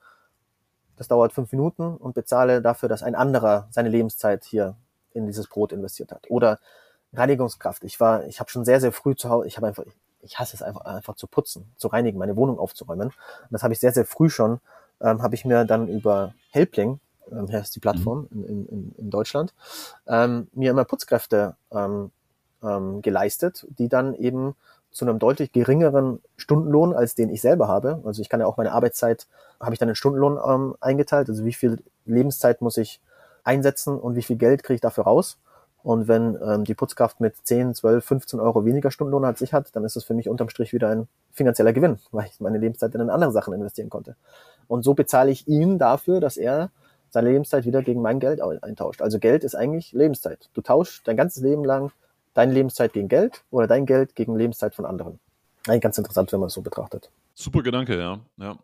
das dauert fünf Minuten und bezahle dafür, dass ein anderer seine Lebenszeit hier in dieses Brot investiert hat. Oder Reinigungskraft. Ich war, ich habe schon sehr, sehr früh zu Hause, ich habe einfach, ich hasse es einfach, einfach zu putzen, zu reinigen, meine Wohnung aufzuräumen. Und das habe ich sehr, sehr früh schon, ähm, habe ich mir dann über Helpling, ähm, heißt die Plattform mhm. in, in, in Deutschland, ähm, mir immer Putzkräfte ähm, ähm, geleistet, die dann eben zu einem deutlich geringeren Stundenlohn, als den ich selber habe. Also ich kann ja auch meine Arbeitszeit, habe ich dann in Stundenlohn ähm, eingeteilt, also wie viel Lebenszeit muss ich einsetzen und wie viel Geld kriege ich dafür raus. Und wenn ähm, die Putzkraft mit 10, 12, 15 Euro weniger Stundenlohn als ich hat, dann ist es für mich unterm Strich wieder ein finanzieller Gewinn, weil ich meine Lebenszeit in andere Sachen investieren konnte. Und so bezahle ich ihm dafür, dass er seine Lebenszeit wieder gegen mein Geld eintauscht. Also Geld ist eigentlich Lebenszeit. Du tauschst dein ganzes Leben lang deine Lebenszeit gegen Geld oder dein Geld gegen Lebenszeit von anderen. Eigentlich ganz interessant, wenn man es so betrachtet.
Super Gedanke, ja. ja.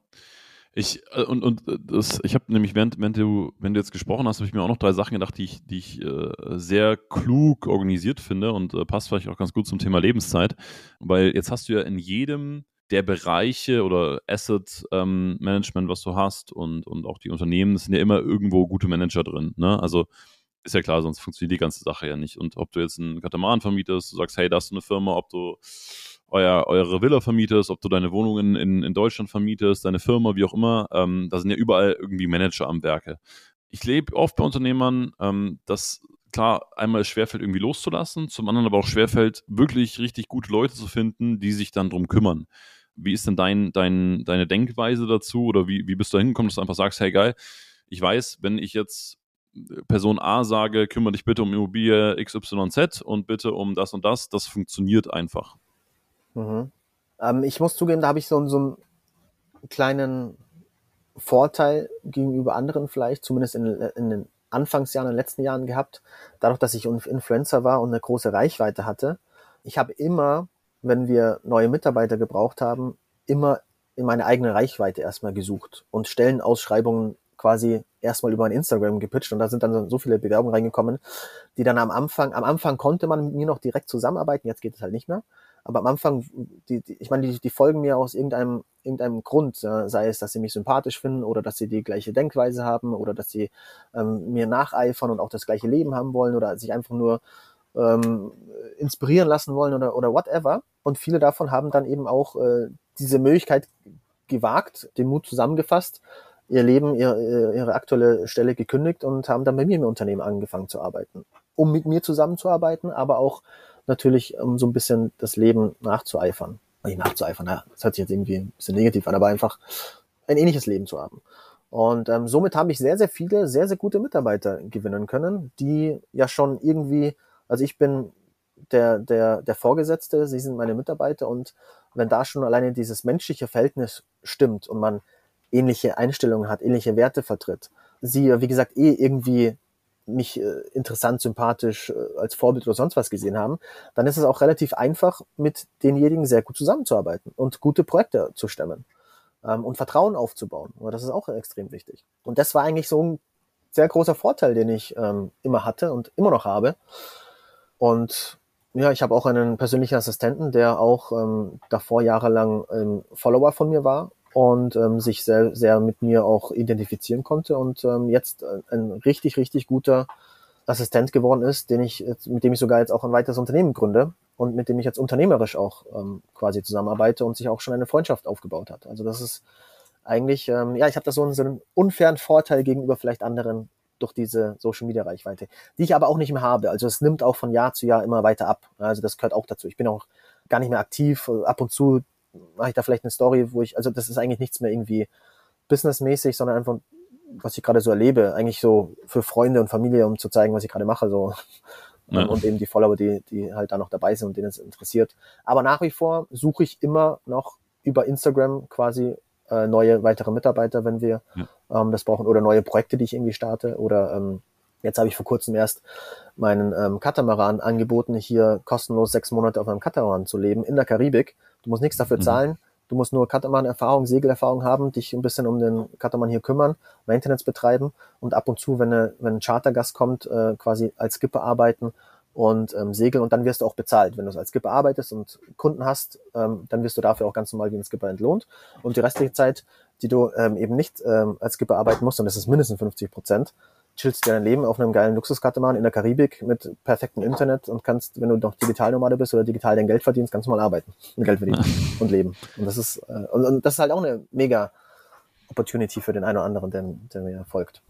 Ich, äh, und, und äh, das, ich habe nämlich, während, während, du, wenn du jetzt gesprochen hast, habe ich mir auch noch drei Sachen gedacht, die ich, die ich äh, sehr klug organisiert finde und äh, passt vielleicht auch ganz gut zum Thema Lebenszeit. Weil jetzt hast du ja in jedem der Bereiche oder Asset ähm, Management, was du hast und, und auch die Unternehmen, sind ja immer irgendwo gute Manager drin. Ne? Also ist ja klar, sonst funktioniert die ganze Sache ja nicht. Und ob du jetzt einen Katamaran vermietest, du sagst, hey, da hast du eine Firma, ob du euer, eure Villa vermietest, ob du deine Wohnungen in, in Deutschland vermietest, deine Firma, wie auch immer, ähm, da sind ja überall irgendwie Manager am Werke. Ich lebe oft bei Unternehmern, ähm, dass klar einmal es schwerfällt, irgendwie loszulassen, zum anderen aber auch schwerfällt, wirklich richtig gute Leute zu finden, die sich dann drum kümmern. Wie ist denn dein, dein, deine Denkweise dazu oder wie, wie bist du da hingekommen, dass du einfach sagst, hey geil, ich weiß, wenn ich jetzt Person A sage, kümmere dich bitte um Immobilie XYZ und bitte um das und das, das funktioniert einfach.
Mhm. Ähm, ich muss zugeben, da habe ich so, so einen kleinen Vorteil gegenüber anderen vielleicht, zumindest in, in den Anfangsjahren, in den letzten Jahren gehabt, dadurch, dass ich Influencer war und eine große Reichweite hatte. Ich habe immer, wenn wir neue Mitarbeiter gebraucht haben, immer in meine eigene Reichweite erstmal gesucht und Stellenausschreibungen quasi erstmal über mein Instagram gepitcht und da sind dann so viele Bewerbungen reingekommen, die dann am Anfang, am Anfang konnte man mit mir noch direkt zusammenarbeiten, jetzt geht es halt nicht mehr. Aber am Anfang, die, die, ich meine, die, die folgen mir aus irgendeinem, irgendeinem Grund, ja, sei es, dass sie mich sympathisch finden oder dass sie die gleiche Denkweise haben oder dass sie ähm, mir nacheifern und auch das gleiche Leben haben wollen oder sich einfach nur ähm, inspirieren lassen wollen oder, oder whatever. Und viele davon haben dann eben auch äh, diese Möglichkeit gewagt, den Mut zusammengefasst, ihr Leben, ihr, ihre aktuelle Stelle gekündigt und haben dann bei mir im Unternehmen angefangen zu arbeiten. Um mit mir zusammenzuarbeiten, aber auch natürlich, um so ein bisschen das Leben nachzueifern. Nicht nachzueifern, ja, das hört sich jetzt irgendwie ein bisschen negativ an, aber einfach ein ähnliches Leben zu haben. Und ähm, somit habe ich sehr, sehr viele, sehr, sehr gute Mitarbeiter gewinnen können, die ja schon irgendwie, also ich bin der, der, der Vorgesetzte, sie sind meine Mitarbeiter und wenn da schon alleine dieses menschliche Verhältnis stimmt und man ähnliche Einstellungen hat, ähnliche Werte vertritt, sie, wie gesagt, eh irgendwie mich äh, interessant, sympathisch äh, als Vorbild oder sonst was gesehen haben, dann ist es auch relativ einfach, mit denjenigen sehr gut zusammenzuarbeiten und gute Projekte zu stemmen ähm, und Vertrauen aufzubauen. Aber das ist auch extrem wichtig. Und das war eigentlich so ein sehr großer Vorteil, den ich ähm, immer hatte und immer noch habe. Und ja, ich habe auch einen persönlichen Assistenten, der auch ähm, davor jahrelang ähm, Follower von mir war und ähm, sich sehr, sehr mit mir auch identifizieren konnte und ähm, jetzt ein richtig, richtig guter Assistent geworden ist, den ich, mit dem ich sogar jetzt auch ein weiteres Unternehmen gründe und mit dem ich jetzt unternehmerisch auch ähm, quasi zusammenarbeite und sich auch schon eine Freundschaft aufgebaut hat. Also das ist eigentlich, ähm, ja, ich habe da so einen, so einen unfairen Vorteil gegenüber vielleicht anderen durch diese Social Media Reichweite, die ich aber auch nicht mehr habe. Also es nimmt auch von Jahr zu Jahr immer weiter ab. Also das gehört auch dazu. Ich bin auch gar nicht mehr aktiv. Ab und zu mache ich da vielleicht eine Story, wo ich, also das ist eigentlich nichts mehr irgendwie businessmäßig, sondern einfach, was ich gerade so erlebe, eigentlich so für Freunde und Familie, um zu zeigen, was ich gerade mache, so. Ja. Und eben die Follower, die, die halt da noch dabei sind und denen es interessiert. Aber nach wie vor suche ich immer noch über Instagram quasi äh, neue weitere Mitarbeiter, wenn wir ja. ähm, das brauchen, oder neue Projekte, die ich irgendwie starte, oder ähm, Jetzt habe ich vor kurzem erst meinen ähm, Katamaran angeboten, hier kostenlos sechs Monate auf einem Katamaran zu leben in der Karibik. Du musst nichts dafür mhm. zahlen. Du musst nur Katamaran-Erfahrung, Segelerfahrung haben, dich ein bisschen um den Katamaran hier kümmern, Maintenance betreiben und ab und zu, wenn, eine, wenn ein Chartergast kommt, äh, quasi als Skipper arbeiten und ähm, segeln und dann wirst du auch bezahlt. Wenn du als Skipper arbeitest und Kunden hast, ähm, dann wirst du dafür auch ganz normal wie ein Skipper entlohnt. Und die restliche Zeit, die du ähm, eben nicht ähm, als Skipper arbeiten musst, und das ist mindestens 50 Prozent, chillst dir dein Leben auf einem geilen Luxuskatamaran in der Karibik mit perfektem Internet und kannst, wenn du noch Digitalnomade bist oder digital dein Geld verdienst, ganz normal arbeiten und Geld verdienen und leben. Und das ist, äh, und, und, das ist halt auch eine mega Opportunity für den einen oder anderen, der, der mir folgt.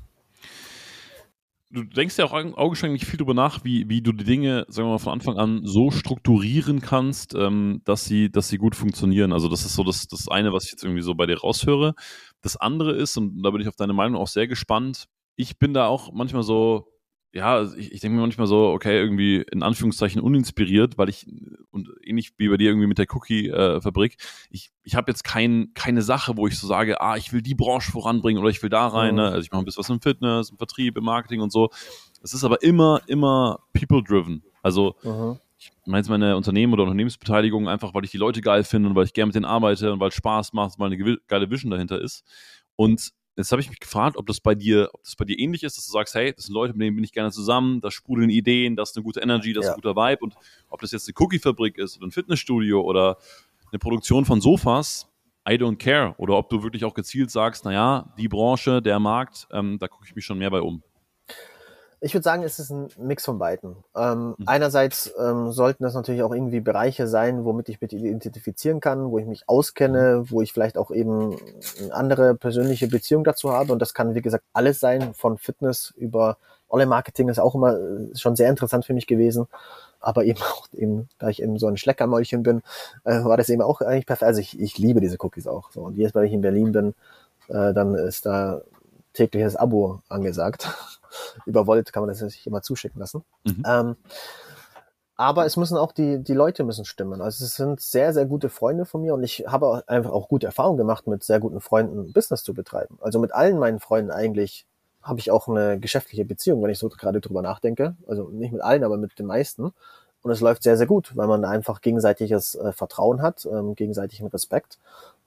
Du denkst ja auch augenscheinlich viel darüber nach, wie, wie du die Dinge, sagen wir mal, von Anfang an so strukturieren kannst, ähm, dass, sie, dass sie gut funktionieren. Also das ist so das, das eine, was ich jetzt irgendwie so bei dir raushöre. Das andere ist, und da bin ich auf deine Meinung auch sehr gespannt, ich bin da auch manchmal so, ja, also ich, ich denke mir manchmal so, okay, irgendwie in Anführungszeichen uninspiriert, weil ich, und ähnlich wie bei dir irgendwie mit der Cookie-Fabrik, äh, ich, ich habe jetzt kein, keine Sache, wo ich so sage, ah, ich will die Branche voranbringen oder ich will da rein. Ne? Also ich mache ein bisschen was im Fitness, im Vertrieb, im Marketing und so. Es ist aber immer, immer people-driven. Also mhm. ich meine jetzt meine Unternehmen oder Unternehmensbeteiligung einfach, weil ich die Leute geil finde und weil ich gerne mit denen arbeite und weil es Spaß macht, weil eine geile Vision dahinter ist. Und Jetzt habe ich mich gefragt, ob das bei dir, ob das bei dir ähnlich ist, dass du sagst, hey, das sind Leute, mit denen bin ich gerne zusammen, da sprudeln Ideen, das ist eine gute Energy, das ja. ist ein guter Vibe. Und ob das jetzt eine Cookie-Fabrik ist oder ein Fitnessstudio oder eine Produktion von Sofas, I don't care. Oder ob du wirklich auch gezielt sagst, naja, die Branche, der Markt, ähm, da gucke ich mich schon mehr bei um.
Ich würde sagen, es ist ein Mix von beiden. Ähm, mhm. Einerseits ähm, sollten das natürlich auch irgendwie Bereiche sein, womit ich mich identifizieren kann, wo ich mich auskenne, wo ich vielleicht auch eben eine andere persönliche Beziehung dazu habe. Und das kann, wie gesagt, alles sein, von Fitness über Online-Marketing ist auch immer äh, schon sehr interessant für mich gewesen. Aber eben auch eben, da ich eben so ein Schleckermäulchen bin, äh, war das eben auch eigentlich perfekt. Also ich, ich liebe diese Cookies auch. So. Und jedes Mal, wenn ich in Berlin bin, äh, dann ist da tägliches Abo angesagt. Über Volt kann man das sich immer zuschicken lassen. Mhm. Ähm, aber es müssen auch die, die Leute müssen stimmen. Also es sind sehr, sehr gute Freunde von mir und ich habe einfach auch gute Erfahrungen gemacht, mit sehr guten Freunden Business zu betreiben. Also mit allen meinen Freunden eigentlich habe ich auch eine geschäftliche Beziehung, wenn ich so gerade drüber nachdenke. Also nicht mit allen, aber mit den meisten. Und es läuft sehr, sehr gut, weil man einfach gegenseitiges äh, Vertrauen hat, ähm, gegenseitigen Respekt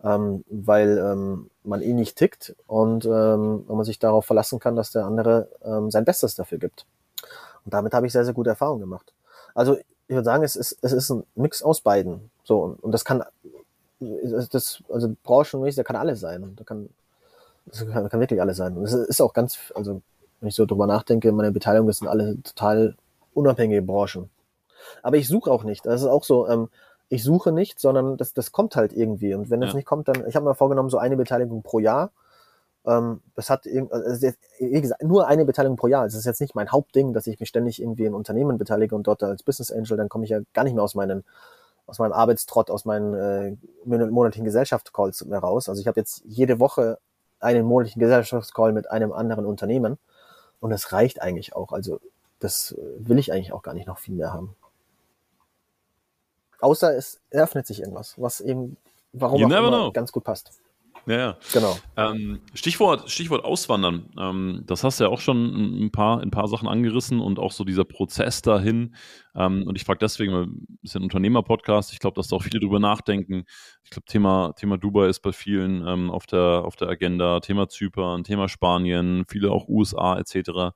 ähm, weil ähm, man eh nicht tickt und ähm, man sich darauf verlassen kann, dass der andere ähm, sein Bestes dafür gibt. Und damit habe ich sehr, sehr gute Erfahrungen gemacht. Also ich würde sagen, es ist, es ist ein Mix aus beiden. So, und, und das kann, das, also branchenmäßig, da kann alles sein. Da kann, das kann, kann wirklich alles sein. Und es ist auch ganz, also wenn ich so drüber nachdenke, meine Beteiligung, das sind alle total unabhängige Branchen. Aber ich suche auch nicht. Das ist auch so, ähm, ich suche nicht, sondern das, das kommt halt irgendwie. Und wenn es ja. nicht kommt, dann, ich habe mir vorgenommen, so eine Beteiligung pro Jahr. Ähm, das hat also wie gesagt, nur eine Beteiligung pro Jahr. Es ist jetzt nicht mein Hauptding, dass ich mich ständig irgendwie in Unternehmen beteilige und dort als Business Angel, dann komme ich ja gar nicht mehr aus meinen aus meinem Arbeitstrott, aus meinen äh, monatlichen Gesellschaftscalls mehr raus. Also ich habe jetzt jede Woche einen monatlichen Gesellschaftscall mit einem anderen Unternehmen. Und das reicht eigentlich auch. Also das will ich eigentlich auch gar nicht noch viel mehr haben. Außer es eröffnet sich irgendwas, was eben, warum
You
auch immer, ganz gut passt.
Ja, ja.
Genau.
Ähm, Stichwort, Stichwort Auswandern. Ähm, das hast du ja auch schon ein paar, ein paar Sachen angerissen und auch so dieser Prozess dahin. Ähm, und ich frage deswegen, weil ein bisschen Unternehmer-Podcast. Ich glaube, dass da auch viele drüber nachdenken. Ich glaube, Thema, Thema Dubai ist bei vielen ähm, auf, der, auf der Agenda. Thema Zypern, Thema Spanien, viele auch USA etc.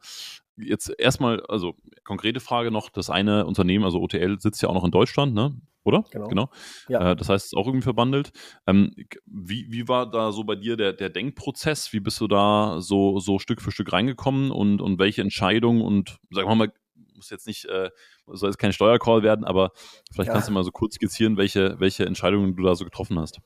Jetzt erstmal, also konkrete Frage noch. Das eine Unternehmen, also OTL, sitzt ja auch noch in Deutschland, ne? Oder?
Genau. Ja.
Äh, das heißt, es ist auch irgendwie verbandelt. Ähm, wie, wie war da so bei dir der, der Denkprozess? Wie bist du da so, so Stück für Stück reingekommen und, und welche Entscheidungen und sagen wir mal, muss jetzt nicht, äh, soll jetzt kein Steuercall werden, aber vielleicht
Ja.
kannst du mal so kurz skizzieren, welche, welche Entscheidungen du da so getroffen hast.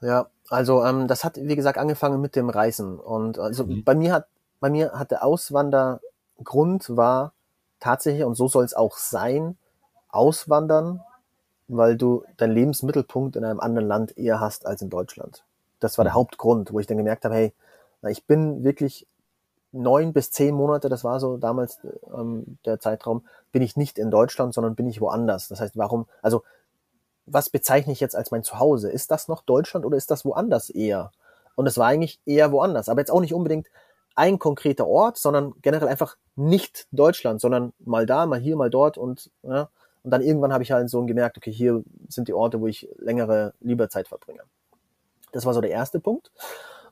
Ja, also ähm, das hat, wie gesagt, angefangen mit dem Reisen. Und also
Mhm.
bei mir hat, bei mir hat der Auswandergrund war tatsächlich, und so soll es auch sein, auswandern, weil du deinen Lebensmittelpunkt in einem anderen Land eher hast als in Deutschland. Das war der
Mhm.
Hauptgrund, wo ich dann gemerkt habe, hey, na, ich bin wirklich neun bis zehn Monate, das war so damals ähm, der Zeitraum, bin ich nicht in Deutschland, sondern bin ich woanders. Das heißt, warum, also was bezeichne ich jetzt als mein Zuhause? Ist das noch Deutschland oder ist das woanders eher? Und es war eigentlich eher woanders, aber jetzt auch nicht unbedingt ein konkreter Ort, sondern generell einfach nicht Deutschland, sondern mal da, mal hier, mal dort und ja, und dann irgendwann habe ich halt so gemerkt, okay, hier sind die Orte, wo ich längere Lieberzeit verbringe. Das war so der erste Punkt.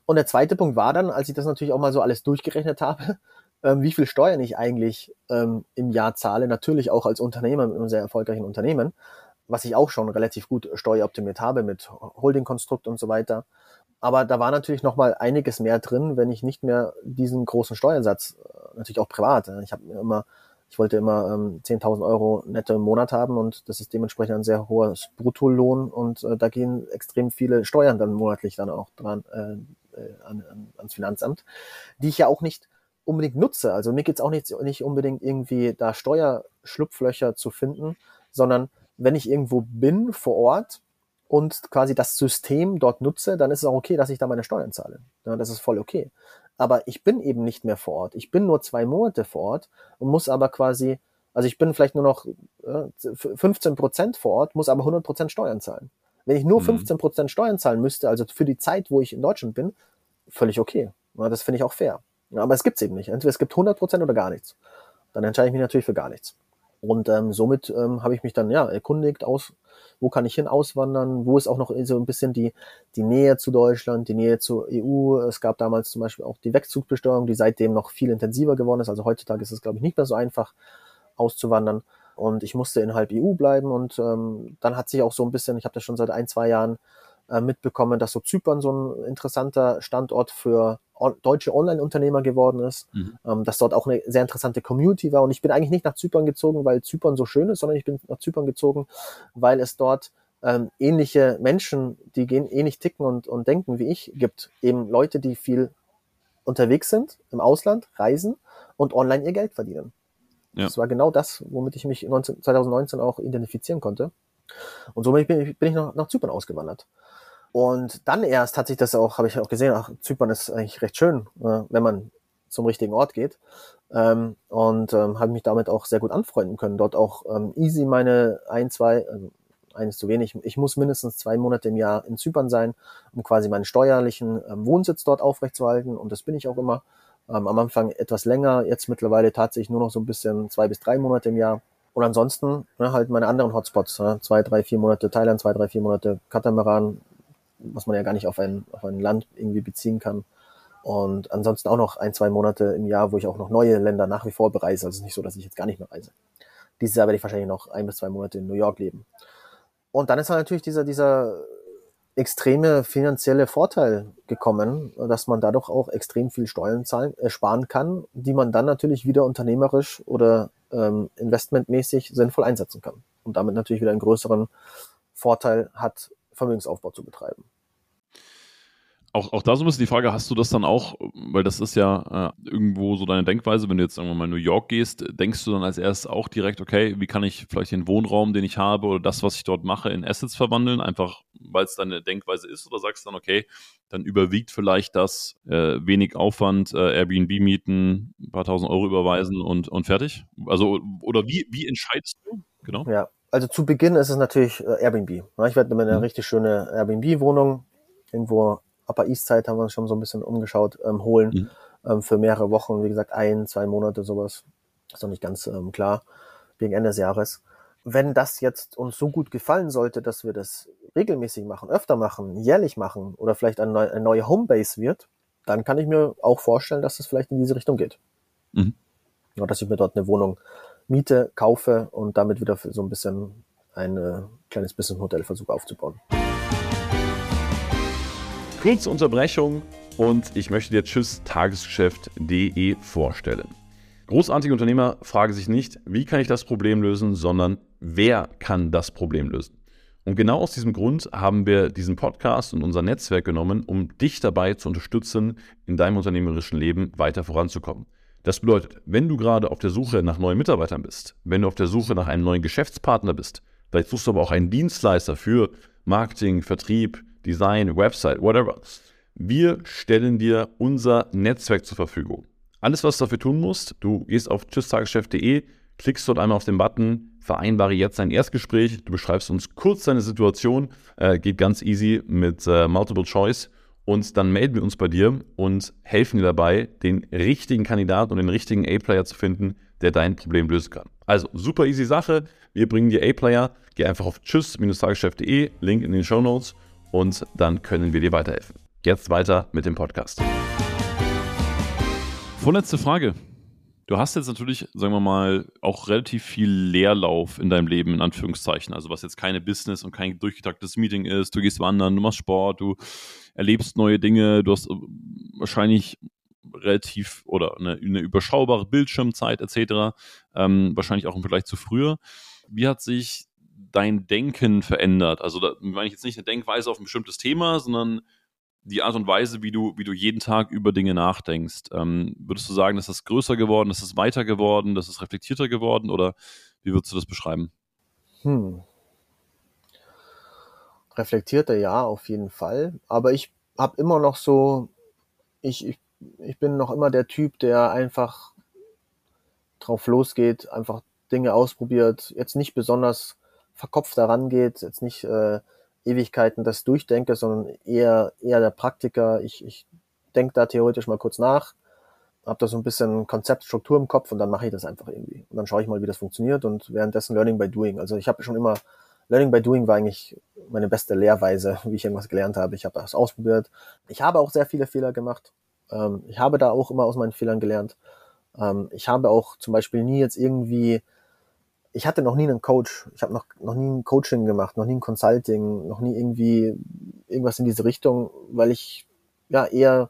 Und der zweite Punkt war dann, als ich das natürlich auch mal so alles durchgerechnet habe, ähm, wie viel Steuern ich eigentlich ähm, im Jahr zahle, natürlich auch als Unternehmer mit einem sehr erfolgreichen Unternehmen, was ich auch schon relativ gut steueroptimiert habe mit Holdingkonstrukt und so weiter. Aber da war natürlich noch mal einiges mehr drin, wenn ich nicht mehr diesen großen Steuersatz, äh, natürlich auch privat. äh, Ich habe mir immer, ich wollte immer ähm, 10.000 Euro netto im Monat haben und das ist dementsprechend ein sehr hoher Bruttolohn und äh, da gehen extrem viele Steuern dann monatlich dann auch dran äh, äh, an, an, ans Finanzamt, die ich ja auch nicht unbedingt nutze. Also mir geht's auch nicht, nicht unbedingt irgendwie da Steuerschlupflöcher zu finden, sondern wenn ich irgendwo bin vor Ort und quasi das System dort nutze, dann ist es auch okay, dass ich da meine Steuern zahle. Ja, das ist voll okay. Aber ich bin eben nicht mehr vor Ort. Ich bin nur zwei Monate vor Ort und muss aber quasi, also ich bin vielleicht nur noch äh, 15 Prozent vor Ort, muss aber 100 Prozent Steuern zahlen. Wenn ich nur
Mhm.
15 Prozent Steuern zahlen müsste, also für die Zeit, wo ich in Deutschland bin, völlig okay. Das finde ich auch fair. Aber es gibt's eben nicht. Entweder es gibt 100 Prozent oder gar nichts. Dann entscheide ich mich natürlich für gar nichts. Und ähm, somit ähm, habe ich mich dann ja erkundigt, aus, wo kann ich hin auswandern, wo ist auch noch so ein bisschen die, die Nähe zu Deutschland, die Nähe zur EU. Es gab damals zum Beispiel auch die Wegzugsbesteuerung, die seitdem noch viel intensiver geworden ist. Also heutzutage ist es, glaube ich, nicht mehr so einfach auszuwandern. Und ich musste innerhalb EU bleiben und ähm, dann hat sich auch so ein bisschen, ich habe das schon seit ein, zwei Jahren äh, mitbekommen, dass so Zypern so ein interessanter Standort für on deutsche Online-Unternehmer geworden ist,
Mhm.
ähm, dass dort auch eine sehr interessante Community war. Und ich bin eigentlich nicht nach Zypern gezogen, weil Zypern so schön ist, sondern ich bin nach Zypern gezogen, weil es dort ähm, ähnliche Menschen, die gehen ähnlich ticken und, und denken wie ich, gibt. Eben Leute, die viel unterwegs sind, im Ausland, reisen und online ihr Geld verdienen.
Ja.
Das war genau das, womit ich mich 19, 2019 auch identifizieren konnte. Und somit bin ich, bin ich nach, nach Zypern ausgewandert. Und dann erst hat sich das auch, habe ich auch gesehen, ach, Zypern ist eigentlich recht schön, äh, wenn man zum richtigen Ort geht. Ähm, und ähm, habe mich damit auch sehr gut anfreunden können. Dort auch ähm, easy meine ein, zwei, also eines zu wenig. Ich muss mindestens zwei Monate im Jahr in Zypern sein, um quasi meinen steuerlichen ähm, Wohnsitz dort aufrechtzuerhalten. Und das bin ich auch immer. Ähm, am Anfang etwas länger, jetzt mittlerweile tatsächlich nur noch so ein bisschen zwei bis drei Monate im Jahr. Und ansonsten ne, halt meine anderen Hotspots, ne, zwei, drei, vier Monate Thailand, zwei, drei, vier Monate Katamaran, was man ja gar nicht auf ein, auf ein Land irgendwie beziehen kann. Und ansonsten auch noch ein, zwei Monate im Jahr, wo ich auch noch neue Länder nach wie vor bereise. Also es ist nicht so, dass ich jetzt gar nicht mehr reise. Dieses Jahr werde ich wahrscheinlich noch ein bis zwei Monate in New York leben. Und dann ist halt natürlich dieser, dieser extreme finanzielle Vorteil gekommen, dass man dadurch auch extrem viel Steuern zahlen, äh, sparen kann, die man dann natürlich wieder unternehmerisch oder ähm, investmentmäßig sinnvoll einsetzen kann. Und damit natürlich wieder einen größeren Vorteil hat, Vermögensaufbau zu betreiben.
Auch, auch da so ein bisschen die Frage, hast du das dann auch, weil das ist ja äh, irgendwo so deine Denkweise, wenn du jetzt sagen wir mal New York gehst, denkst du dann als erstes auch direkt, okay, wie kann ich vielleicht den Wohnraum, den ich habe oder das, was ich dort mache, in Assets verwandeln, einfach weil es deine Denkweise ist oder sagst du dann, okay, dann überwiegt vielleicht das äh, wenig Aufwand, äh, Airbnb mieten, ein paar tausend Euro überweisen und, und fertig? Also, oder wie, wie entscheidest du?
Genau. Ja, also zu Beginn ist es natürlich äh, Airbnb. Ich werde mir eine mhm. richtig schöne Airbnb-Wohnung irgendwo Upper East Side haben wir uns schon so ein bisschen umgeschaut, ähm, holen mhm. ähm, für mehrere Wochen, wie gesagt, ein, zwei Monate sowas. Ist noch nicht ganz ähm, klar, gegen Ende des Jahres. Wenn das jetzt uns so gut gefallen sollte, dass wir das regelmäßig machen, öfter machen, jährlich machen oder vielleicht eine, neue, eine neue Homebase wird, dann kann ich mir auch vorstellen, dass es vielleicht in diese Richtung geht. Mhm. Oder dass ich mir dort eine Wohnung miete, kaufe und damit wieder für so ein bisschen ein äh, kleines Businessmodell versuche aufzubauen.
Kurze Unterbrechung und ich möchte dir Tschüss Tagesgeschäft.de vorstellen. Großartige Unternehmer fragen sich nicht, wie kann ich das Problem lösen, sondern wer kann das Problem lösen. Und genau aus diesem Grund haben wir diesen Podcast und unser Netzwerk genommen, um dich dabei zu unterstützen, in deinem unternehmerischen Leben weiter voranzukommen. Das bedeutet, wenn du gerade auf der Suche nach neuen Mitarbeitern bist, wenn du auf der Suche nach einem neuen Geschäftspartner bist, vielleicht suchst du aber auch einen Dienstleister für Marketing, Vertrieb, Design, Website, whatever. Wir stellen dir unser Netzwerk zur Verfügung. Alles, was du dafür tun musst, du gehst auf tschüsstageschef.de, klickst dort einmal auf den Button, vereinbare jetzt ein Erstgespräch, du beschreibst uns kurz deine Situation, äh, geht ganz easy mit äh, Multiple Choice und dann melden wir uns bei dir und helfen dir dabei, den richtigen Kandidaten und den richtigen A-Player zu finden, der dein Problem lösen kann. Also super easy Sache, wir bringen dir A-Player, geh einfach auf tschüss-tageschef.de, Link in den Show Notes und dann können wir dir weiterhelfen. Jetzt weiter mit dem Podcast.
Vorletzte Frage. Du hast jetzt natürlich, sagen wir mal, auch relativ viel Leerlauf in deinem Leben, in Anführungszeichen. Also was jetzt keine Business und kein durchgetaktetes Meeting ist. Du gehst wandern, du machst Sport, du erlebst neue Dinge, du hast äh, wahrscheinlich relativ oder eine, eine überschaubare Bildschirmzeit etc. Ähm, wahrscheinlich auch im Vergleich zu früher. Wie hat sich dein Denken verändert? Also da meine ich jetzt nicht eine Denkweise auf ein bestimmtes Thema, sondern die Art und Weise, wie du, wie du jeden Tag über Dinge nachdenkst. Ähm, würdest du sagen, dass das größer geworden, dass das weiter geworden, dass es reflektierter geworden oder wie würdest du das beschreiben? Hm.
Reflektierter ja, auf jeden Fall. Aber ich habe immer noch so, ich, ich, ich bin noch immer der Typ, der einfach drauf losgeht, einfach Dinge ausprobiert, jetzt nicht besonders verkopft daran geht, jetzt nicht äh, Ewigkeiten das durchdenke, sondern eher, eher der Praktiker. Ich, ich denke da theoretisch mal kurz nach, habe da so ein bisschen Konzeptstruktur im Kopf und dann mache ich das einfach irgendwie. Und dann schaue ich mal, wie das funktioniert und währenddessen Learning by Doing. Also ich habe schon immer, Learning by Doing war eigentlich meine beste Lehrweise, wie ich irgendwas gelernt habe. Ich habe das ausprobiert. Ich habe auch sehr viele Fehler gemacht. Ähm, ich habe da auch immer aus meinen Fehlern gelernt. Ähm, ich habe auch zum Beispiel nie jetzt irgendwie ich hatte noch nie einen Coach. Ich habe noch, noch nie ein Coaching gemacht, noch nie ein Consulting, noch nie irgendwie irgendwas in diese Richtung, weil ich ja eher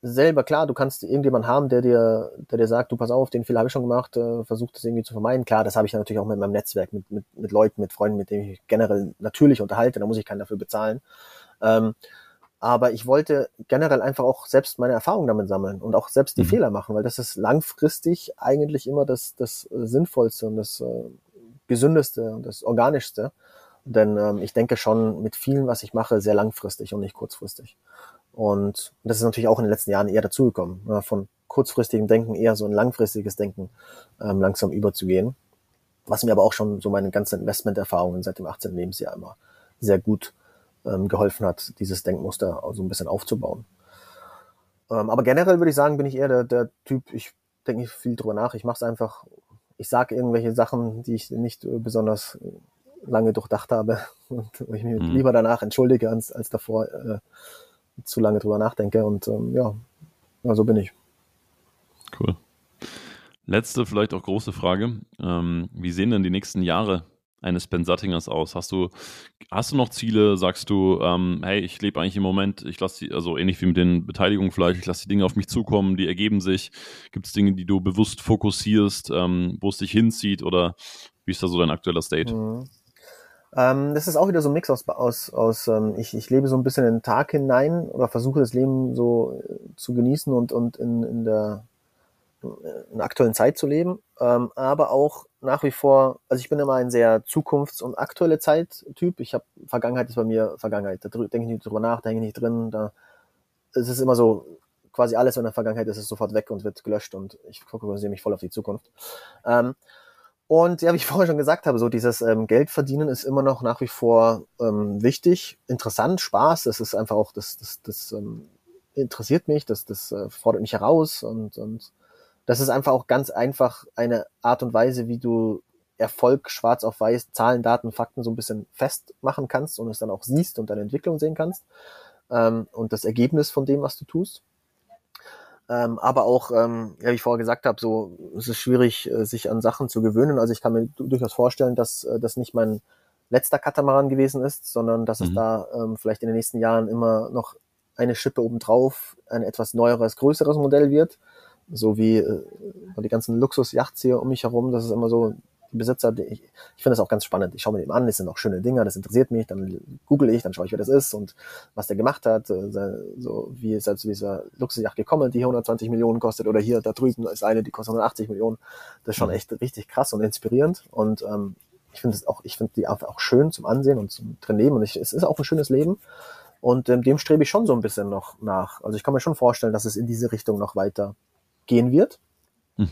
selber, klar, du kannst irgendjemanden haben, der dir, der dir sagt, du pass auf, den Fehler habe ich schon gemacht, äh, versuch das irgendwie zu vermeiden. Klar, das habe ich natürlich auch mit meinem Netzwerk, mit, mit, mit Leuten, mit Freunden, mit denen ich generell natürlich unterhalte, da muss ich keinen dafür bezahlen. Ähm, aber ich wollte generell einfach auch selbst meine Erfahrungen damit sammeln und auch selbst die mhm. Fehler machen, weil das ist langfristig eigentlich immer das, das Sinnvollste und das äh, Gesündeste und das Organischste. Denn ähm, ich denke schon mit vielen, was ich mache, sehr langfristig und nicht kurzfristig. Und das ist natürlich auch in den letzten Jahren eher dazugekommen, ja, von kurzfristigem Denken eher so ein langfristiges Denken ähm, langsam überzugehen. Was mir aber auch schon so meine ganzen Investmenterfahrungen seit dem 18. Lebensjahr immer sehr gut ähm, geholfen hat, dieses Denkmuster so ein bisschen aufzubauen. Ähm, aber generell würde ich sagen, bin ich eher der, der Typ, ich denke nicht viel drüber nach, ich mache es einfach, ich sage irgendwelche Sachen, die ich nicht besonders lange durchdacht habe und ich mich mhm. lieber danach entschuldige, als, als davor äh, zu lange drüber nachdenke. Und ähm, ja, so bin ich.
Cool. Letzte, vielleicht auch große Frage. Ähm, wie sehen denn die nächsten Jahre eines Ben Sattingers aus? Hast du, hast du noch Ziele? Sagst du, ähm, hey, ich lebe eigentlich im Moment, ich lasse die, also ähnlich wie mit den Beteiligungen vielleicht, ich lasse die Dinge auf mich zukommen, die ergeben sich. Gibt es Dinge, die du bewusst fokussierst, ähm, wo es dich hinzieht oder wie ist da so dein aktueller State? Mhm.
Ähm, das ist auch wieder so ein Mix aus, aus, aus ähm, ich, ich lebe so ein bisschen in den Tag hinein oder versuche das Leben so äh, zu genießen und, und in, in der in aktuellen Zeit zu leben, ähm, aber auch nach wie vor, also ich bin immer ein sehr zukunfts- und aktuelle Zeit-Typ. Ich habe Vergangenheit ist bei mir Vergangenheit. Da denke ich nicht drüber nach, da hänge ich nicht drin. Da es ist immer so, quasi alles in der Vergangenheit ist, ist sofort weg und wird gelöscht und ich fokussiere mich voll auf die Zukunft. Ähm, und ja, wie ich vorher schon gesagt habe, so dieses ähm, Geld verdienen ist immer noch nach wie vor ähm, wichtig, interessant, Spaß. Das ist einfach auch, das, das, das ähm, interessiert mich, das, das äh, fordert mich heraus und, und das ist einfach auch ganz einfach eine Art und Weise, wie du Erfolg schwarz auf weiß, Zahlen, Daten, Fakten so ein bisschen festmachen kannst und es dann auch siehst und deine Entwicklung sehen kannst ähm, und das Ergebnis von dem, was du tust. Ähm, aber auch, ähm, ja, wie ich vorher gesagt habe, so es ist schwierig, äh, sich an Sachen zu gewöhnen. Also ich kann mir durchaus vorstellen, dass äh, das nicht mein letzter Katamaran gewesen ist, sondern dass mhm. es da ähm, vielleicht in den nächsten Jahren immer noch eine Schippe obendrauf, ein etwas neueres, größeres Modell wird so wie äh, die ganzen Luxus-Yachts hier um mich herum, das ist immer so, die Besitzer, die, ich, ich finde das auch ganz spannend. Ich schaue mir dem an, das sind auch schöne Dinger, das interessiert mich, dann google ich, dann schaue ich, wer das ist und was der gemacht hat, äh, so wie ist halt zu dieser Luxusjacht gekommen, die 120 Millionen kostet oder hier da drüben ist eine, die kostet 180 Millionen. Das ist schon mhm. echt richtig krass und inspirierend und ähm, ich finde es auch, ich finde die einfach auch schön zum Ansehen und zum Trainieren und ich, es ist auch ein schönes Leben. Und ähm, dem strebe ich schon so ein bisschen noch nach. Also ich kann mir schon vorstellen, dass es in diese Richtung noch weiter gehen wird. Hm.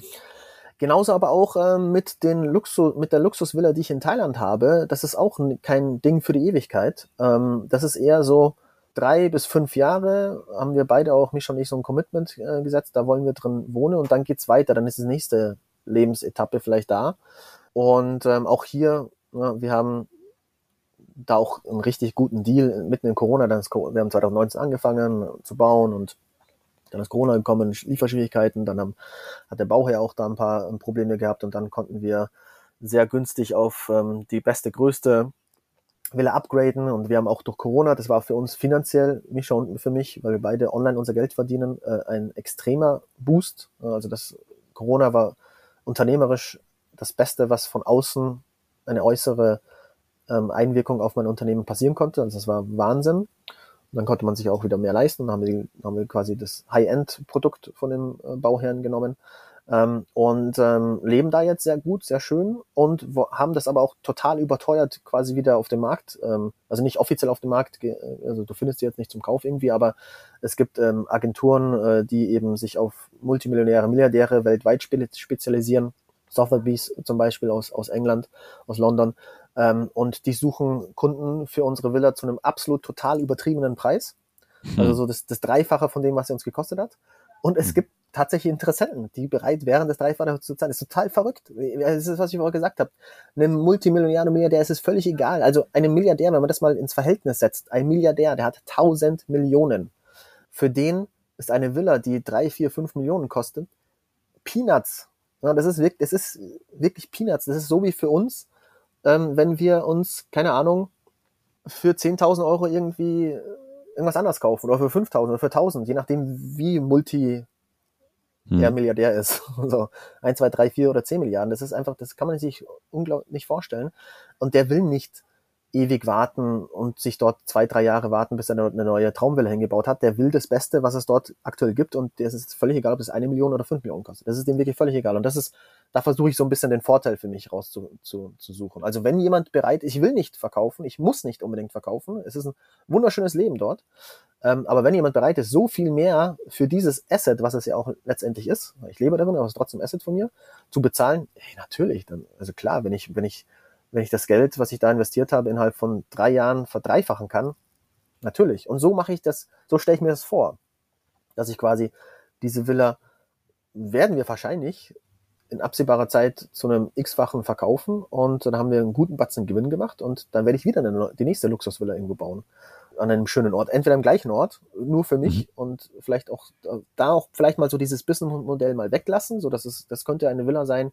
Genauso aber auch äh, mit, den Luxus, mit der Luxusvilla, die ich in Thailand habe. Das ist auch kein Ding für die Ewigkeit. Ähm, das ist eher so drei bis fünf Jahre. Haben wir beide auch, mich schon nicht so ein Commitment äh, gesetzt. Da wollen wir drin wohnen und dann geht's weiter. Dann ist die nächste Lebensetappe vielleicht da. Und ähm, auch hier, ja, wir haben da auch einen richtig guten Deal mitten in Corona. Dann ist, wir haben 2019 angefangen zu bauen und dann ist Corona gekommen, Lieferschwierigkeiten, dann haben, hat der Bauherr auch da ein paar ähm, Probleme gehabt und dann konnten wir sehr günstig auf ähm, die beste, größte Villa upgraden und wir haben auch durch Corona, das war für uns finanziell, mich schon für mich, weil wir beide online unser Geld verdienen, äh, ein extremer Boost. Also das Corona war unternehmerisch das Beste, was von außen eine äußere ähm, Einwirkung auf mein Unternehmen passieren konnte. Also das war Wahnsinn dann konnte man sich auch wieder mehr leisten. Dann haben wir, haben wir quasi das High-End-Produkt von dem äh, Bauherrn genommen ähm, und ähm, leben da jetzt sehr gut, sehr schön und wo, haben das aber auch total überteuert quasi wieder auf dem Markt. Ähm, also nicht offiziell auf dem Markt, also du findest die jetzt nicht zum Kauf irgendwie, aber es gibt ähm, Agenturen, äh, die eben sich auf Multimillionäre, Milliardäre weltweit spezialisieren. Sotheby's zum Beispiel aus, aus England, aus London, ähm, und die suchen Kunden für unsere Villa zu einem absolut total übertriebenen Preis. Mhm. Also so das, das Dreifache von dem, was sie uns gekostet hat. Und es mhm. gibt tatsächlich Interessenten, die bereit wären, das Dreifache zu zahlen. Das ist total verrückt. Das ist, was ich vorher gesagt habe. Einem Multimillionär, Milliardär ist es völlig egal. Also einem Milliardär, wenn man das mal ins Verhältnis setzt, ein Milliardär, der hat 1000 Millionen. Für den ist eine Villa, die drei, vier, fünf Millionen kostet, Peanuts. Ja, das ist wirklich, das ist wirklich Peanuts. Das ist so wie für uns, ähm, wenn wir uns, keine Ahnung, für 10.000 Euro irgendwie irgendwas anderes kaufen oder für 5.000 oder für 1.000, je nachdem, wie multi hm. er Milliardär ist. So 1, 2, 3, 4 oder 10 Milliarden. Das ist einfach, das kann man sich unglaublich nicht vorstellen. Und der will nicht ewig warten und sich dort zwei, drei Jahre warten, bis er eine neue Traumwelle hingebaut hat. Der will das Beste, was es dort aktuell gibt und es ist völlig egal, ob es eine Million oder fünf Millionen kostet. Das ist dem wirklich völlig egal. Und das ist, da versuche ich so ein bisschen den Vorteil für mich rauszusuchen. Zu, zu also wenn jemand bereit, ich will nicht verkaufen, ich muss nicht unbedingt verkaufen. Es ist ein wunderschönes Leben dort. Ähm, aber wenn jemand bereit ist, so viel mehr für dieses Asset, was es ja auch letztendlich ist, ich lebe darin, aber es ist trotzdem Asset von mir, zu bezahlen, hey, natürlich, dann, also klar, wenn ich, wenn ich wenn ich das Geld, was ich da investiert habe, innerhalb von drei Jahren verdreifachen kann, natürlich. Und so mache ich das, so stelle ich mir das vor, dass ich quasi diese Villa werden wir wahrscheinlich in absehbarer Zeit zu einem x-fachen verkaufen und dann haben wir einen guten Batzen Gewinn gemacht und dann werde ich wieder eine, die nächste Luxusvilla irgendwo bauen. An einem schönen Ort. Entweder am gleichen Ort, nur für mich mhm. und vielleicht auch da auch vielleicht mal so dieses Businessmodell mal weglassen, so dass es, das könnte eine Villa sein,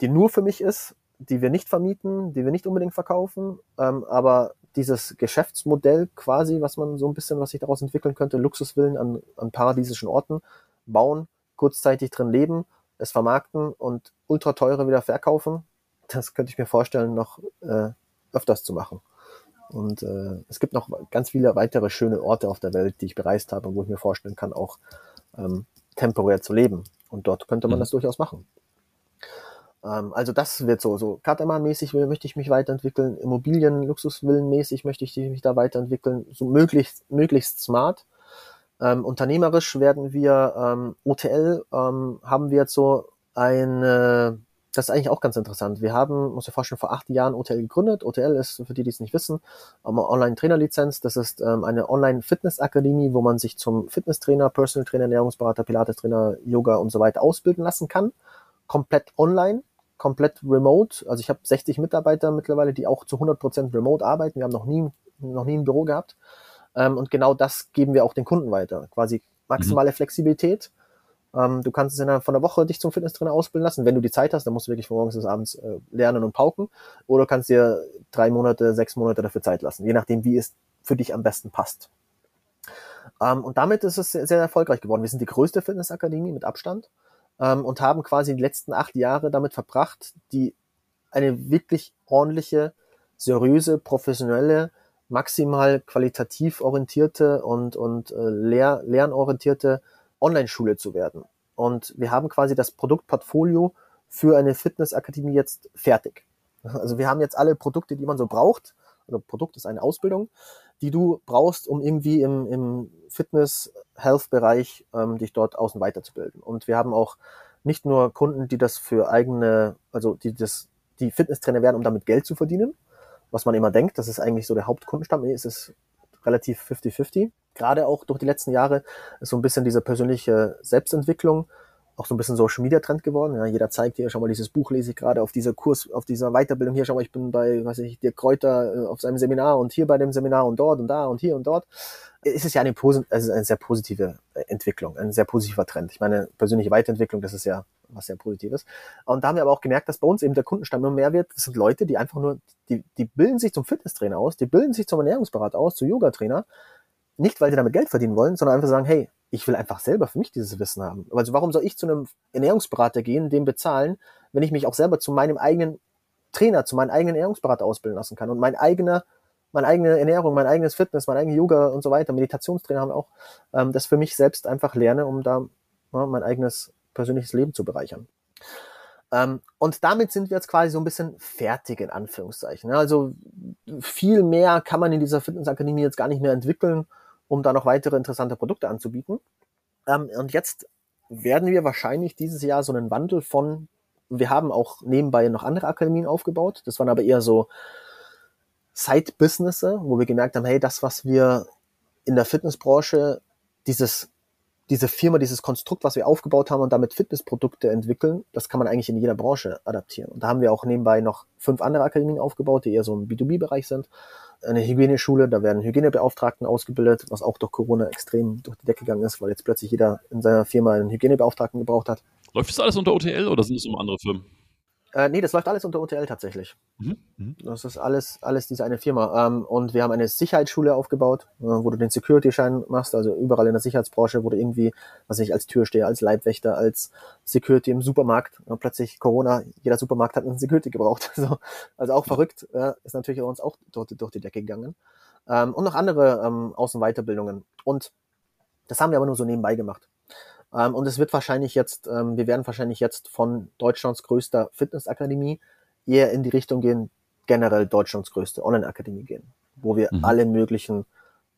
die nur für mich ist die wir nicht vermieten, die wir nicht unbedingt verkaufen, ähm, aber dieses Geschäftsmodell quasi, was man so ein bisschen, was sich daraus entwickeln könnte, Luxusvillen an, an paradiesischen Orten bauen, kurzzeitig drin leben, es vermarkten und ultra teure wieder verkaufen, das könnte ich mir vorstellen, noch äh, öfters zu machen. Und äh, es gibt noch ganz viele weitere schöne Orte auf der Welt, die ich bereist habe, wo ich mir vorstellen kann, auch ähm, temporär zu leben. Und dort könnte man mhm. das durchaus machen. Ähm, also das wird so, so Kataman-mäßig möchte ich mich weiterentwickeln, Immobilien, Luxusvillen-mäßig möchte ich mich da weiterentwickeln, so möglichst, möglichst smart. Ähm, unternehmerisch werden wir, ähm, OTL ähm, haben wir jetzt so eine das ist eigentlich auch ganz interessant. Wir haben, muss ich vorstellen, vor acht Jahren OTL gegründet. OTL ist, für die, die es nicht wissen, Online-Trainerlizenz. Das ist ähm, eine Online-Fitness-Akademie, wo man sich zum Fitnesstrainer, Personal Trainer, Ernährungsberater, Pilates-Trainer, Yoga und so weiter ausbilden lassen kann. Komplett online, komplett remote. Also ich habe 60 Mitarbeiter mittlerweile, die auch zu 100% remote arbeiten. Wir haben noch nie, noch nie ein Büro gehabt. Ähm, und genau das geben wir auch den Kunden weiter. Quasi maximale mhm. Flexibilität ähm, du kannst es innerhalb von einer Woche dich zum Fitnesstrainer ausbilden lassen. Wenn du die Zeit hast, dann musst du wirklich von morgens bis abends äh, lernen und pauken. Oder kannst dir drei Monate, sechs Monate dafür Zeit lassen, je nachdem, wie es für dich am besten passt. Ähm, und damit ist es sehr, sehr erfolgreich geworden. Wir sind die größte Fitnessakademie mit Abstand ähm, und haben quasi die letzten acht Jahre damit verbracht, die eine wirklich ordentliche, seriöse, professionelle, maximal qualitativ orientierte und, und äh, lehr lernorientierte Online-Schule zu werden. Und wir haben quasi das Produktportfolio für eine Fitnessakademie jetzt fertig. Also wir haben jetzt alle Produkte, die man so braucht. Also Produkt ist eine Ausbildung, die du brauchst, um irgendwie im, im Fitness-Health-Bereich ähm, dich dort außen weiterzubilden. Und wir haben auch nicht nur Kunden, die das für eigene, also die das, die Fitnesstrainer werden, um damit Geld zu verdienen, was man immer denkt, das ist eigentlich so der Hauptkundenstamm. Es ist relativ 50-50 gerade auch durch die letzten Jahre ist so ein bisschen diese persönliche Selbstentwicklung auch so ein bisschen Social Media Trend geworden. Ja, jeder zeigt hier, schau mal, dieses Buch lese ich gerade auf dieser Kurs, auf dieser Weiterbildung hier, schau mal, ich bin bei, weiß ich, Dirk Kräuter äh, auf seinem Seminar und hier bei dem Seminar und dort und da und hier und dort. Es ist ja eine, also eine sehr positive äh, Entwicklung, ein sehr positiver Trend. Ich meine, persönliche Weiterentwicklung, das ist ja was sehr Positives. Und da haben wir aber auch gemerkt, dass bei uns eben der Kundenstamm immer mehr wird. Das sind Leute, die einfach nur, die, die bilden sich zum Fitnesstrainer aus, die bilden sich zum Ernährungsberater aus, zu Yoga-Trainer nicht, weil sie damit Geld verdienen wollen, sondern einfach sagen, hey, ich will einfach selber für mich dieses Wissen haben. Also warum soll ich zu einem Ernährungsberater gehen, dem bezahlen, wenn ich mich auch selber zu meinem eigenen Trainer, zu meinem eigenen Ernährungsberater ausbilden lassen kann und mein eigener, meine eigene Ernährung, mein eigenes Fitness, mein eigenes Yoga und so weiter, Meditationstrainer haben auch, ähm, das für mich selbst einfach lerne, um da ja, mein eigenes persönliches Leben zu bereichern. Ähm, und damit sind wir jetzt quasi so ein bisschen fertig, in Anführungszeichen. Also viel mehr kann man in dieser Fitnessakademie jetzt gar nicht mehr entwickeln um da noch weitere interessante Produkte anzubieten. Ähm, und jetzt werden wir wahrscheinlich dieses Jahr so einen Wandel von, wir haben auch nebenbei noch andere Akademien aufgebaut, das waren aber eher so Side-Businesse, wo wir gemerkt haben, hey, das, was wir in der Fitnessbranche, dieses diese Firma, dieses Konstrukt, was wir aufgebaut haben und damit Fitnessprodukte entwickeln, das kann man eigentlich in jeder Branche adaptieren. Und da haben wir auch nebenbei noch fünf andere Akademien aufgebaut, die eher so im B2B-Bereich sind. Eine Hygieneschule, da werden Hygienebeauftragten ausgebildet, was auch durch Corona extrem durch die Decke gegangen ist, weil jetzt plötzlich jeder in seiner Firma einen Hygienebeauftragten gebraucht hat.
Läuft das alles unter OTL oder sind es um andere Firmen?
Äh, nee, das läuft alles unter OTL tatsächlich. Mhm. Mhm. Das ist alles, alles diese eine Firma. Ähm, und wir haben eine Sicherheitsschule aufgebaut, äh, wo du den Security-Schein machst, also überall in der Sicherheitsbranche, wo du irgendwie, was ich, als Türsteher, als Leibwächter, als Security im Supermarkt, äh, plötzlich Corona, jeder Supermarkt hat einen Security gebraucht. also, also auch verrückt, äh, ist natürlich bei uns auch durch, durch die Decke gegangen. Ähm, und noch andere ähm, Außenweiterbildungen. Und das haben wir aber nur so nebenbei gemacht. Ähm, und es wird wahrscheinlich jetzt, ähm, wir werden wahrscheinlich jetzt von Deutschlands größter Fitnessakademie eher in die Richtung gehen, generell Deutschlands größte Online-Akademie gehen, wo wir mhm. alle möglichen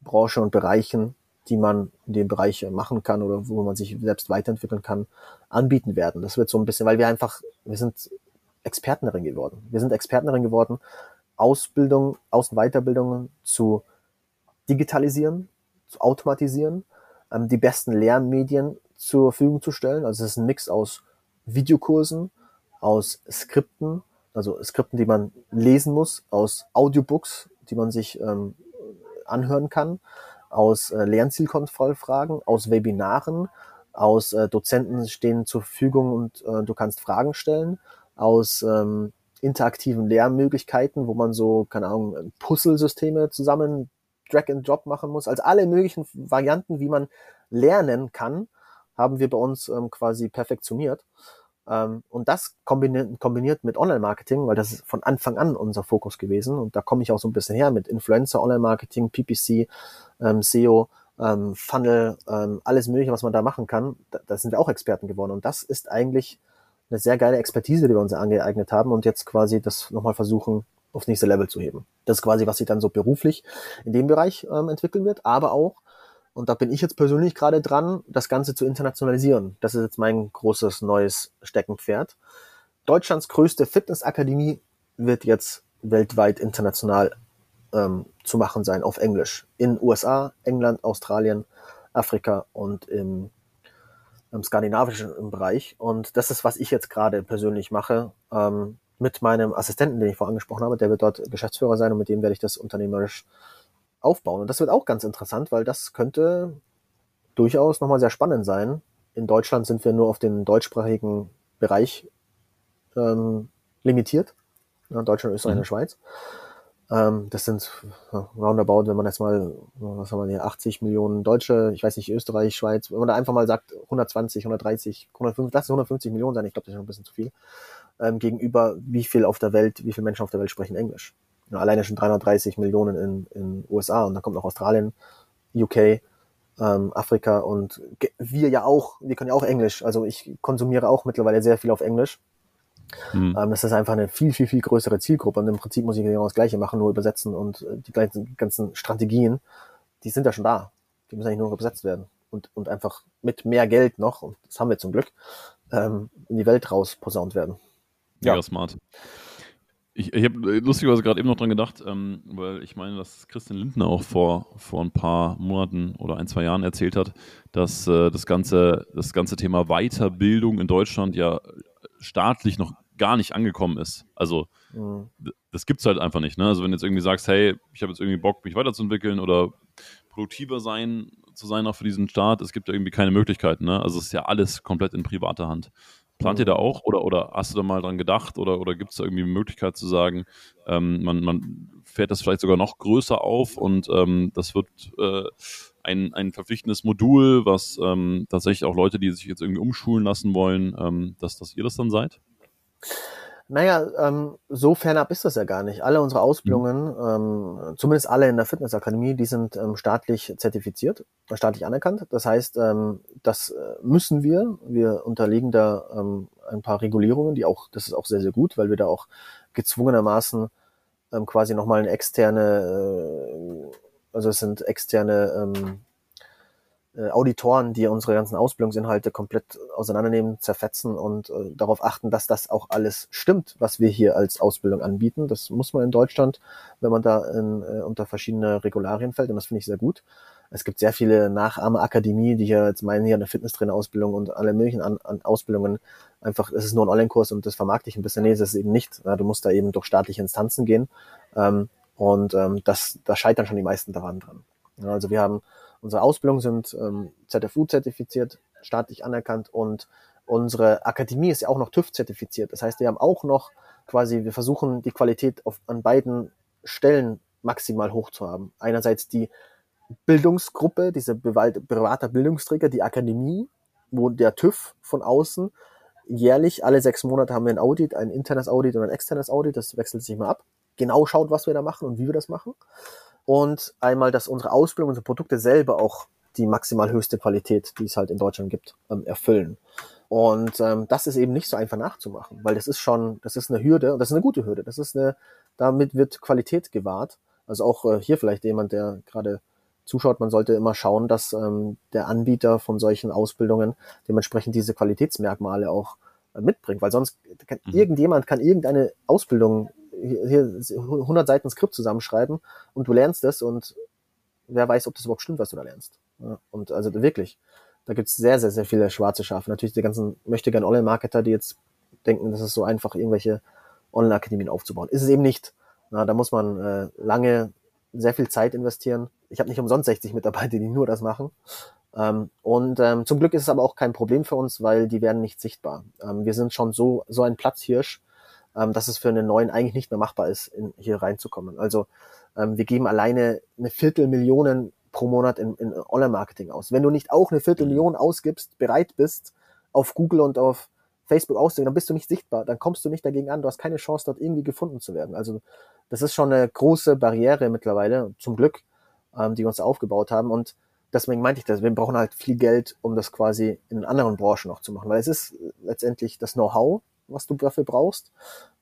Branchen und Bereichen, die man in dem Bereich machen kann oder wo man sich selbst weiterentwickeln kann, anbieten werden. Das wird so ein bisschen, weil wir einfach, wir sind Experten darin geworden. Wir sind Experten darin geworden, Ausbildung, Aus- und Weiterbildungen zu digitalisieren, zu automatisieren, ähm, die besten Lernmedien zur Verfügung zu stellen. Also es ist ein Mix aus Videokursen, aus Skripten, also Skripten, die man lesen muss, aus Audiobooks, die man sich ähm, anhören kann, aus äh, Lernzielkontrollfragen, aus Webinaren, aus äh, Dozenten stehen zur Verfügung und äh, du kannst Fragen stellen, aus ähm, interaktiven Lehrmöglichkeiten, wo man so, keine Ahnung, Puzzle-Systeme zusammen Drag and Drop machen muss, also alle möglichen Varianten, wie man lernen kann, haben wir bei uns ähm, quasi perfektioniert. Ähm, und das kombiniert, kombiniert mit Online-Marketing, weil das ist von Anfang an unser Fokus gewesen. Und da komme ich auch so ein bisschen her mit Influencer, Online-Marketing, PPC, ähm, SEO, ähm, Funnel, ähm, alles Mögliche, was man da machen kann. Da, da sind wir auch Experten geworden. Und das ist eigentlich eine sehr geile Expertise, die wir uns angeeignet haben und jetzt quasi das nochmal versuchen, aufs nächste Level zu heben. Das ist quasi, was sich dann so beruflich in dem Bereich ähm, entwickeln wird, aber auch, und da bin ich jetzt persönlich gerade dran, das Ganze zu internationalisieren. Das ist jetzt mein großes neues Steckenpferd. Deutschlands größte Fitnessakademie wird jetzt weltweit international ähm, zu machen sein auf Englisch. In USA, England, Australien, Afrika und im, im skandinavischen Bereich. Und das ist, was ich jetzt gerade persönlich mache. Ähm, mit meinem Assistenten, den ich vorher angesprochen habe, der wird dort Geschäftsführer sein und mit dem werde ich das unternehmerisch aufbauen. Und das wird auch ganz interessant, weil das könnte durchaus nochmal sehr spannend sein. In Deutschland sind wir nur auf den deutschsprachigen Bereich ähm, limitiert. Ja, Deutschland, Österreich mhm. und Schweiz. Ähm, das sind roundabout, wenn man jetzt mal, was haben wir hier, 80 Millionen Deutsche, ich weiß nicht, Österreich, Schweiz, wenn man da einfach mal sagt, 120, 130, 150, lass es 150 Millionen sein, ich glaube, das ist schon ein bisschen zu viel, ähm, gegenüber wie viel auf der Welt, wie viele Menschen auf der Welt sprechen Englisch. Ja, alleine schon 330 Millionen in, in USA und dann kommt noch Australien, UK, ähm, Afrika und wir ja auch, wir können ja auch Englisch, also ich konsumiere auch mittlerweile sehr viel auf Englisch Mhm. Ähm, das ist einfach eine viel, viel, viel größere Zielgruppe. Und im Prinzip muss ich genau das Gleiche machen, nur übersetzen und äh, die ganzen, ganzen Strategien, die sind ja schon da. Die müssen eigentlich nur noch übersetzt werden. Und, und einfach mit mehr Geld noch, und das haben wir zum Glück, ähm, in die Welt raus posaunt werden.
Ja, ja smart. Ich, ich habe lustigerweise gerade eben noch dran gedacht, ähm, weil ich meine, dass Christian Lindner auch vor, vor ein paar Monaten oder ein, zwei Jahren erzählt hat, dass äh, das, ganze, das ganze Thema Weiterbildung in Deutschland ja staatlich noch gar nicht angekommen ist. Also mhm. das gibt es halt einfach nicht. Ne? Also wenn du jetzt irgendwie sagst, hey, ich habe jetzt irgendwie Bock, mich weiterzuentwickeln oder produktiver sein zu sein auch für diesen Staat, es gibt ja irgendwie keine Möglichkeiten. Ne? Also es ist ja alles komplett in privater Hand. Plant ihr da mhm. auch oder, oder hast du da mal dran gedacht oder, oder gibt es da irgendwie eine Möglichkeit zu sagen, ähm, man, man fährt das vielleicht sogar noch größer auf und ähm, das wird äh, ein, ein verpflichtendes Modul, was ähm, tatsächlich auch Leute, die sich jetzt irgendwie umschulen lassen wollen, ähm, dass, dass ihr das dann seid?
Naja, ähm, so fernab ist das ja gar nicht. Alle unsere Ausbildungen, mhm. ähm, zumindest alle in der Fitnessakademie, die sind ähm, staatlich zertifiziert, staatlich anerkannt. Das heißt, ähm, das äh, müssen wir. Wir unterliegen da ähm, ein paar Regulierungen, die auch, das ist auch sehr, sehr gut, weil wir da auch gezwungenermaßen ähm, quasi nochmal eine externe, äh, also es sind externe ähm, äh, Auditoren, die unsere ganzen Ausbildungsinhalte komplett auseinandernehmen, zerfetzen und äh, darauf achten, dass das auch alles stimmt, was wir hier als Ausbildung anbieten. Das muss man in Deutschland, wenn man da in, äh, unter verschiedene Regularien fällt und das finde ich sehr gut. Es gibt sehr viele Nachahmerakademie, die hier jetzt meinen, hier eine Fitnesstrainerausbildung und alle möglichen an, an Ausbildungen einfach, es ist nur ein Online-Kurs und das vermarkte ich ein bisschen. Nee, das ist eben nicht. Ja, du musst da eben durch staatliche Instanzen gehen. Ähm, und ähm, das, da scheitern schon die meisten daran dran. Ja, also wir haben Unsere Ausbildungen sind ähm, ZFU-zertifiziert, staatlich anerkannt und unsere Akademie ist ja auch noch TÜV-zertifiziert. Das heißt, wir haben auch noch quasi, wir versuchen die Qualität auf, an beiden Stellen maximal hoch zu haben. Einerseits die Bildungsgruppe, diese privater Bildungsträger, die Akademie, wo der TÜV von außen jährlich, alle sechs Monate haben wir ein Audit, ein internes Audit und ein externes Audit, das wechselt sich mal ab, genau schaut, was wir da machen und wie wir das machen und einmal, dass unsere Ausbildung, unsere Produkte selber auch die maximal höchste Qualität, die es halt in Deutschland gibt, ähm, erfüllen. Und ähm, das ist eben nicht so einfach nachzumachen, weil das ist schon, das ist eine Hürde und das ist eine gute Hürde. Das ist eine, damit wird Qualität gewahrt. Also auch äh, hier vielleicht jemand, der gerade zuschaut, man sollte immer schauen, dass ähm, der Anbieter von solchen Ausbildungen dementsprechend diese Qualitätsmerkmale auch äh, mitbringt, weil sonst kann, mhm. irgendjemand kann irgendeine Ausbildung hier 100 Seiten Skript zusammenschreiben und du lernst es und wer weiß, ob das überhaupt stimmt, was du da lernst. Und also wirklich, da gibt's sehr, sehr, sehr viele schwarze Schafe. Natürlich die ganzen möchte gern Online-Marketer, die jetzt denken, das ist so einfach, irgendwelche Online-Akademien aufzubauen. Ist es eben nicht. Na, da muss man äh, lange sehr viel Zeit investieren. Ich habe nicht umsonst 60 Mitarbeiter, die nur das machen. Ähm, und ähm, zum Glück ist es aber auch kein Problem für uns, weil die werden nicht sichtbar. Ähm, wir sind schon so, so ein Platzhirsch, ähm, dass es für einen neuen eigentlich nicht mehr machbar ist, in, hier reinzukommen. Also ähm, wir geben alleine eine Viertelmillion pro Monat in, in Online-Marketing aus. Wenn du nicht auch eine Viertelmillion ausgibst, bereit bist, auf Google und auf Facebook aussehen, dann bist du nicht sichtbar, dann kommst du nicht dagegen an, du hast keine Chance, dort irgendwie gefunden zu werden. Also das ist schon eine große Barriere mittlerweile, zum Glück, ähm, die wir uns aufgebaut haben. Und deswegen meinte ich das, wir brauchen halt viel Geld, um das quasi in anderen Branchen noch zu machen, weil es ist letztendlich das Know-how, was du dafür brauchst,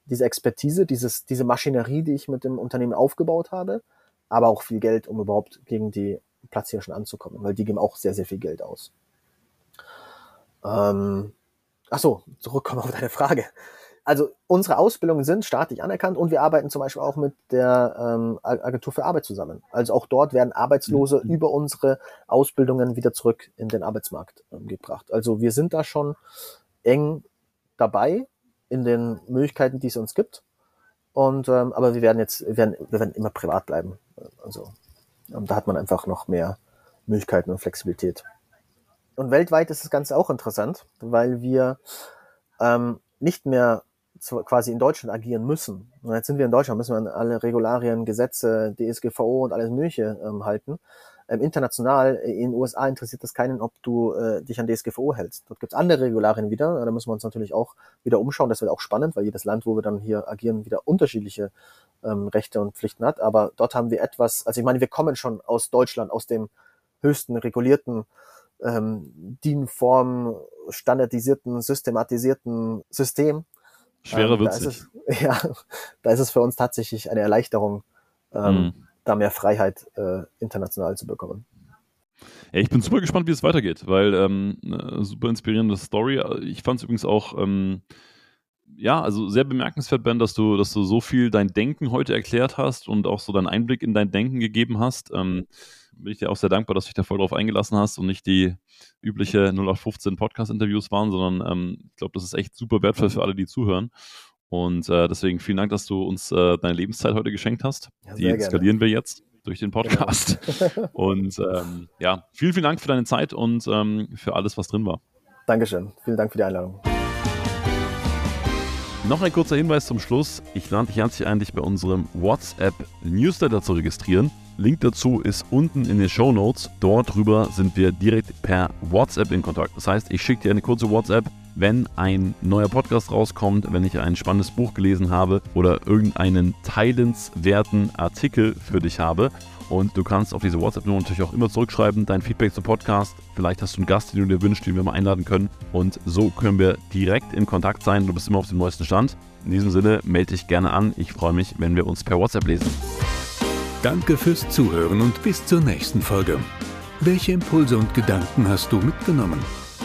diese Expertise, dieses, diese Maschinerie, die ich mit dem Unternehmen aufgebaut habe, aber auch viel Geld, um überhaupt gegen die Platzhirschen anzukommen, weil die geben auch sehr, sehr viel Geld aus. Ähm, ach so, zurückkommen auf deine Frage. Also unsere Ausbildungen sind staatlich anerkannt und wir arbeiten zum Beispiel auch mit der ähm, Agentur für Arbeit zusammen. Also auch dort werden Arbeitslose mhm. über unsere Ausbildungen wieder zurück in den Arbeitsmarkt ähm, gebracht. Also wir sind da schon eng dabei in den Möglichkeiten, die es uns gibt. Und ähm, aber wir werden jetzt, wir werden, wir werden immer privat bleiben. Also ähm, da hat man einfach noch mehr Möglichkeiten und Flexibilität. Und weltweit ist das Ganze auch interessant, weil wir ähm, nicht mehr zu, quasi in Deutschland agieren müssen. Und jetzt sind wir in Deutschland, müssen wir an alle Regularien, Gesetze, DSGVO und alles Mögliche ähm, halten. Ähm, international, in den USA interessiert das keinen, ob du äh, dich an DSGVO hältst. Dort gibt's andere Regularien wieder. Da müssen wir uns natürlich auch wieder umschauen. Das wird auch spannend, weil jedes Land, wo wir dann hier agieren, wieder unterschiedliche ähm, Rechte und Pflichten hat. Aber dort haben wir etwas, also ich meine, wir kommen schon aus Deutschland, aus dem höchsten regulierten ähm, DIN-Form standardisierten, systematisierten System.
Schwerer ähm, nicht.
Es, ja, da ist es für uns tatsächlich eine Erleichterung, ähm, mhm. Da mehr Freiheit äh, international zu bekommen.
Ja, ich bin super gespannt, wie es weitergeht, weil ähm, eine super inspirierende Story. Ich fand es übrigens auch ähm, ja, also sehr bemerkenswert, Ben, dass du, dass du so viel dein Denken heute erklärt hast und auch so deinen Einblick in dein Denken gegeben hast. Ähm, bin ich dir auch sehr dankbar, dass du dich da voll drauf eingelassen hast und nicht die übliche 0815 Podcast-Interviews waren, sondern ähm, ich glaube, das ist echt super wertvoll für alle, die zuhören. Und äh, deswegen vielen Dank, dass du uns äh, deine Lebenszeit heute geschenkt hast. Ja, die skalieren wir jetzt durch den Podcast. Genau. und ähm, ja, vielen, vielen Dank für deine Zeit und ähm, für alles, was drin war.
Dankeschön. Vielen Dank für die Einladung.
Noch ein kurzer Hinweis zum Schluss. Ich lade dich herzlich ein, dich bei unserem WhatsApp Newsletter zu registrieren. Link dazu ist unten in den Show Notes. Dort drüber sind wir direkt per WhatsApp in Kontakt. Das heißt, ich schicke dir eine kurze WhatsApp, wenn ein neuer Podcast rauskommt, wenn ich ein spannendes Buch gelesen habe oder irgendeinen teilenswerten Artikel für dich habe. Und du kannst auf diese WhatsApp-Nummer natürlich auch immer zurückschreiben, dein Feedback zum Podcast. Vielleicht hast du einen Gast, den du dir wünschst, den wir mal einladen können. Und so können wir direkt in Kontakt sein. Du bist immer auf dem neuesten Stand. In diesem Sinne, melde dich gerne an. Ich freue mich, wenn wir uns per WhatsApp lesen.
Danke fürs Zuhören und bis zur nächsten Folge. Welche Impulse und Gedanken hast du mitgenommen?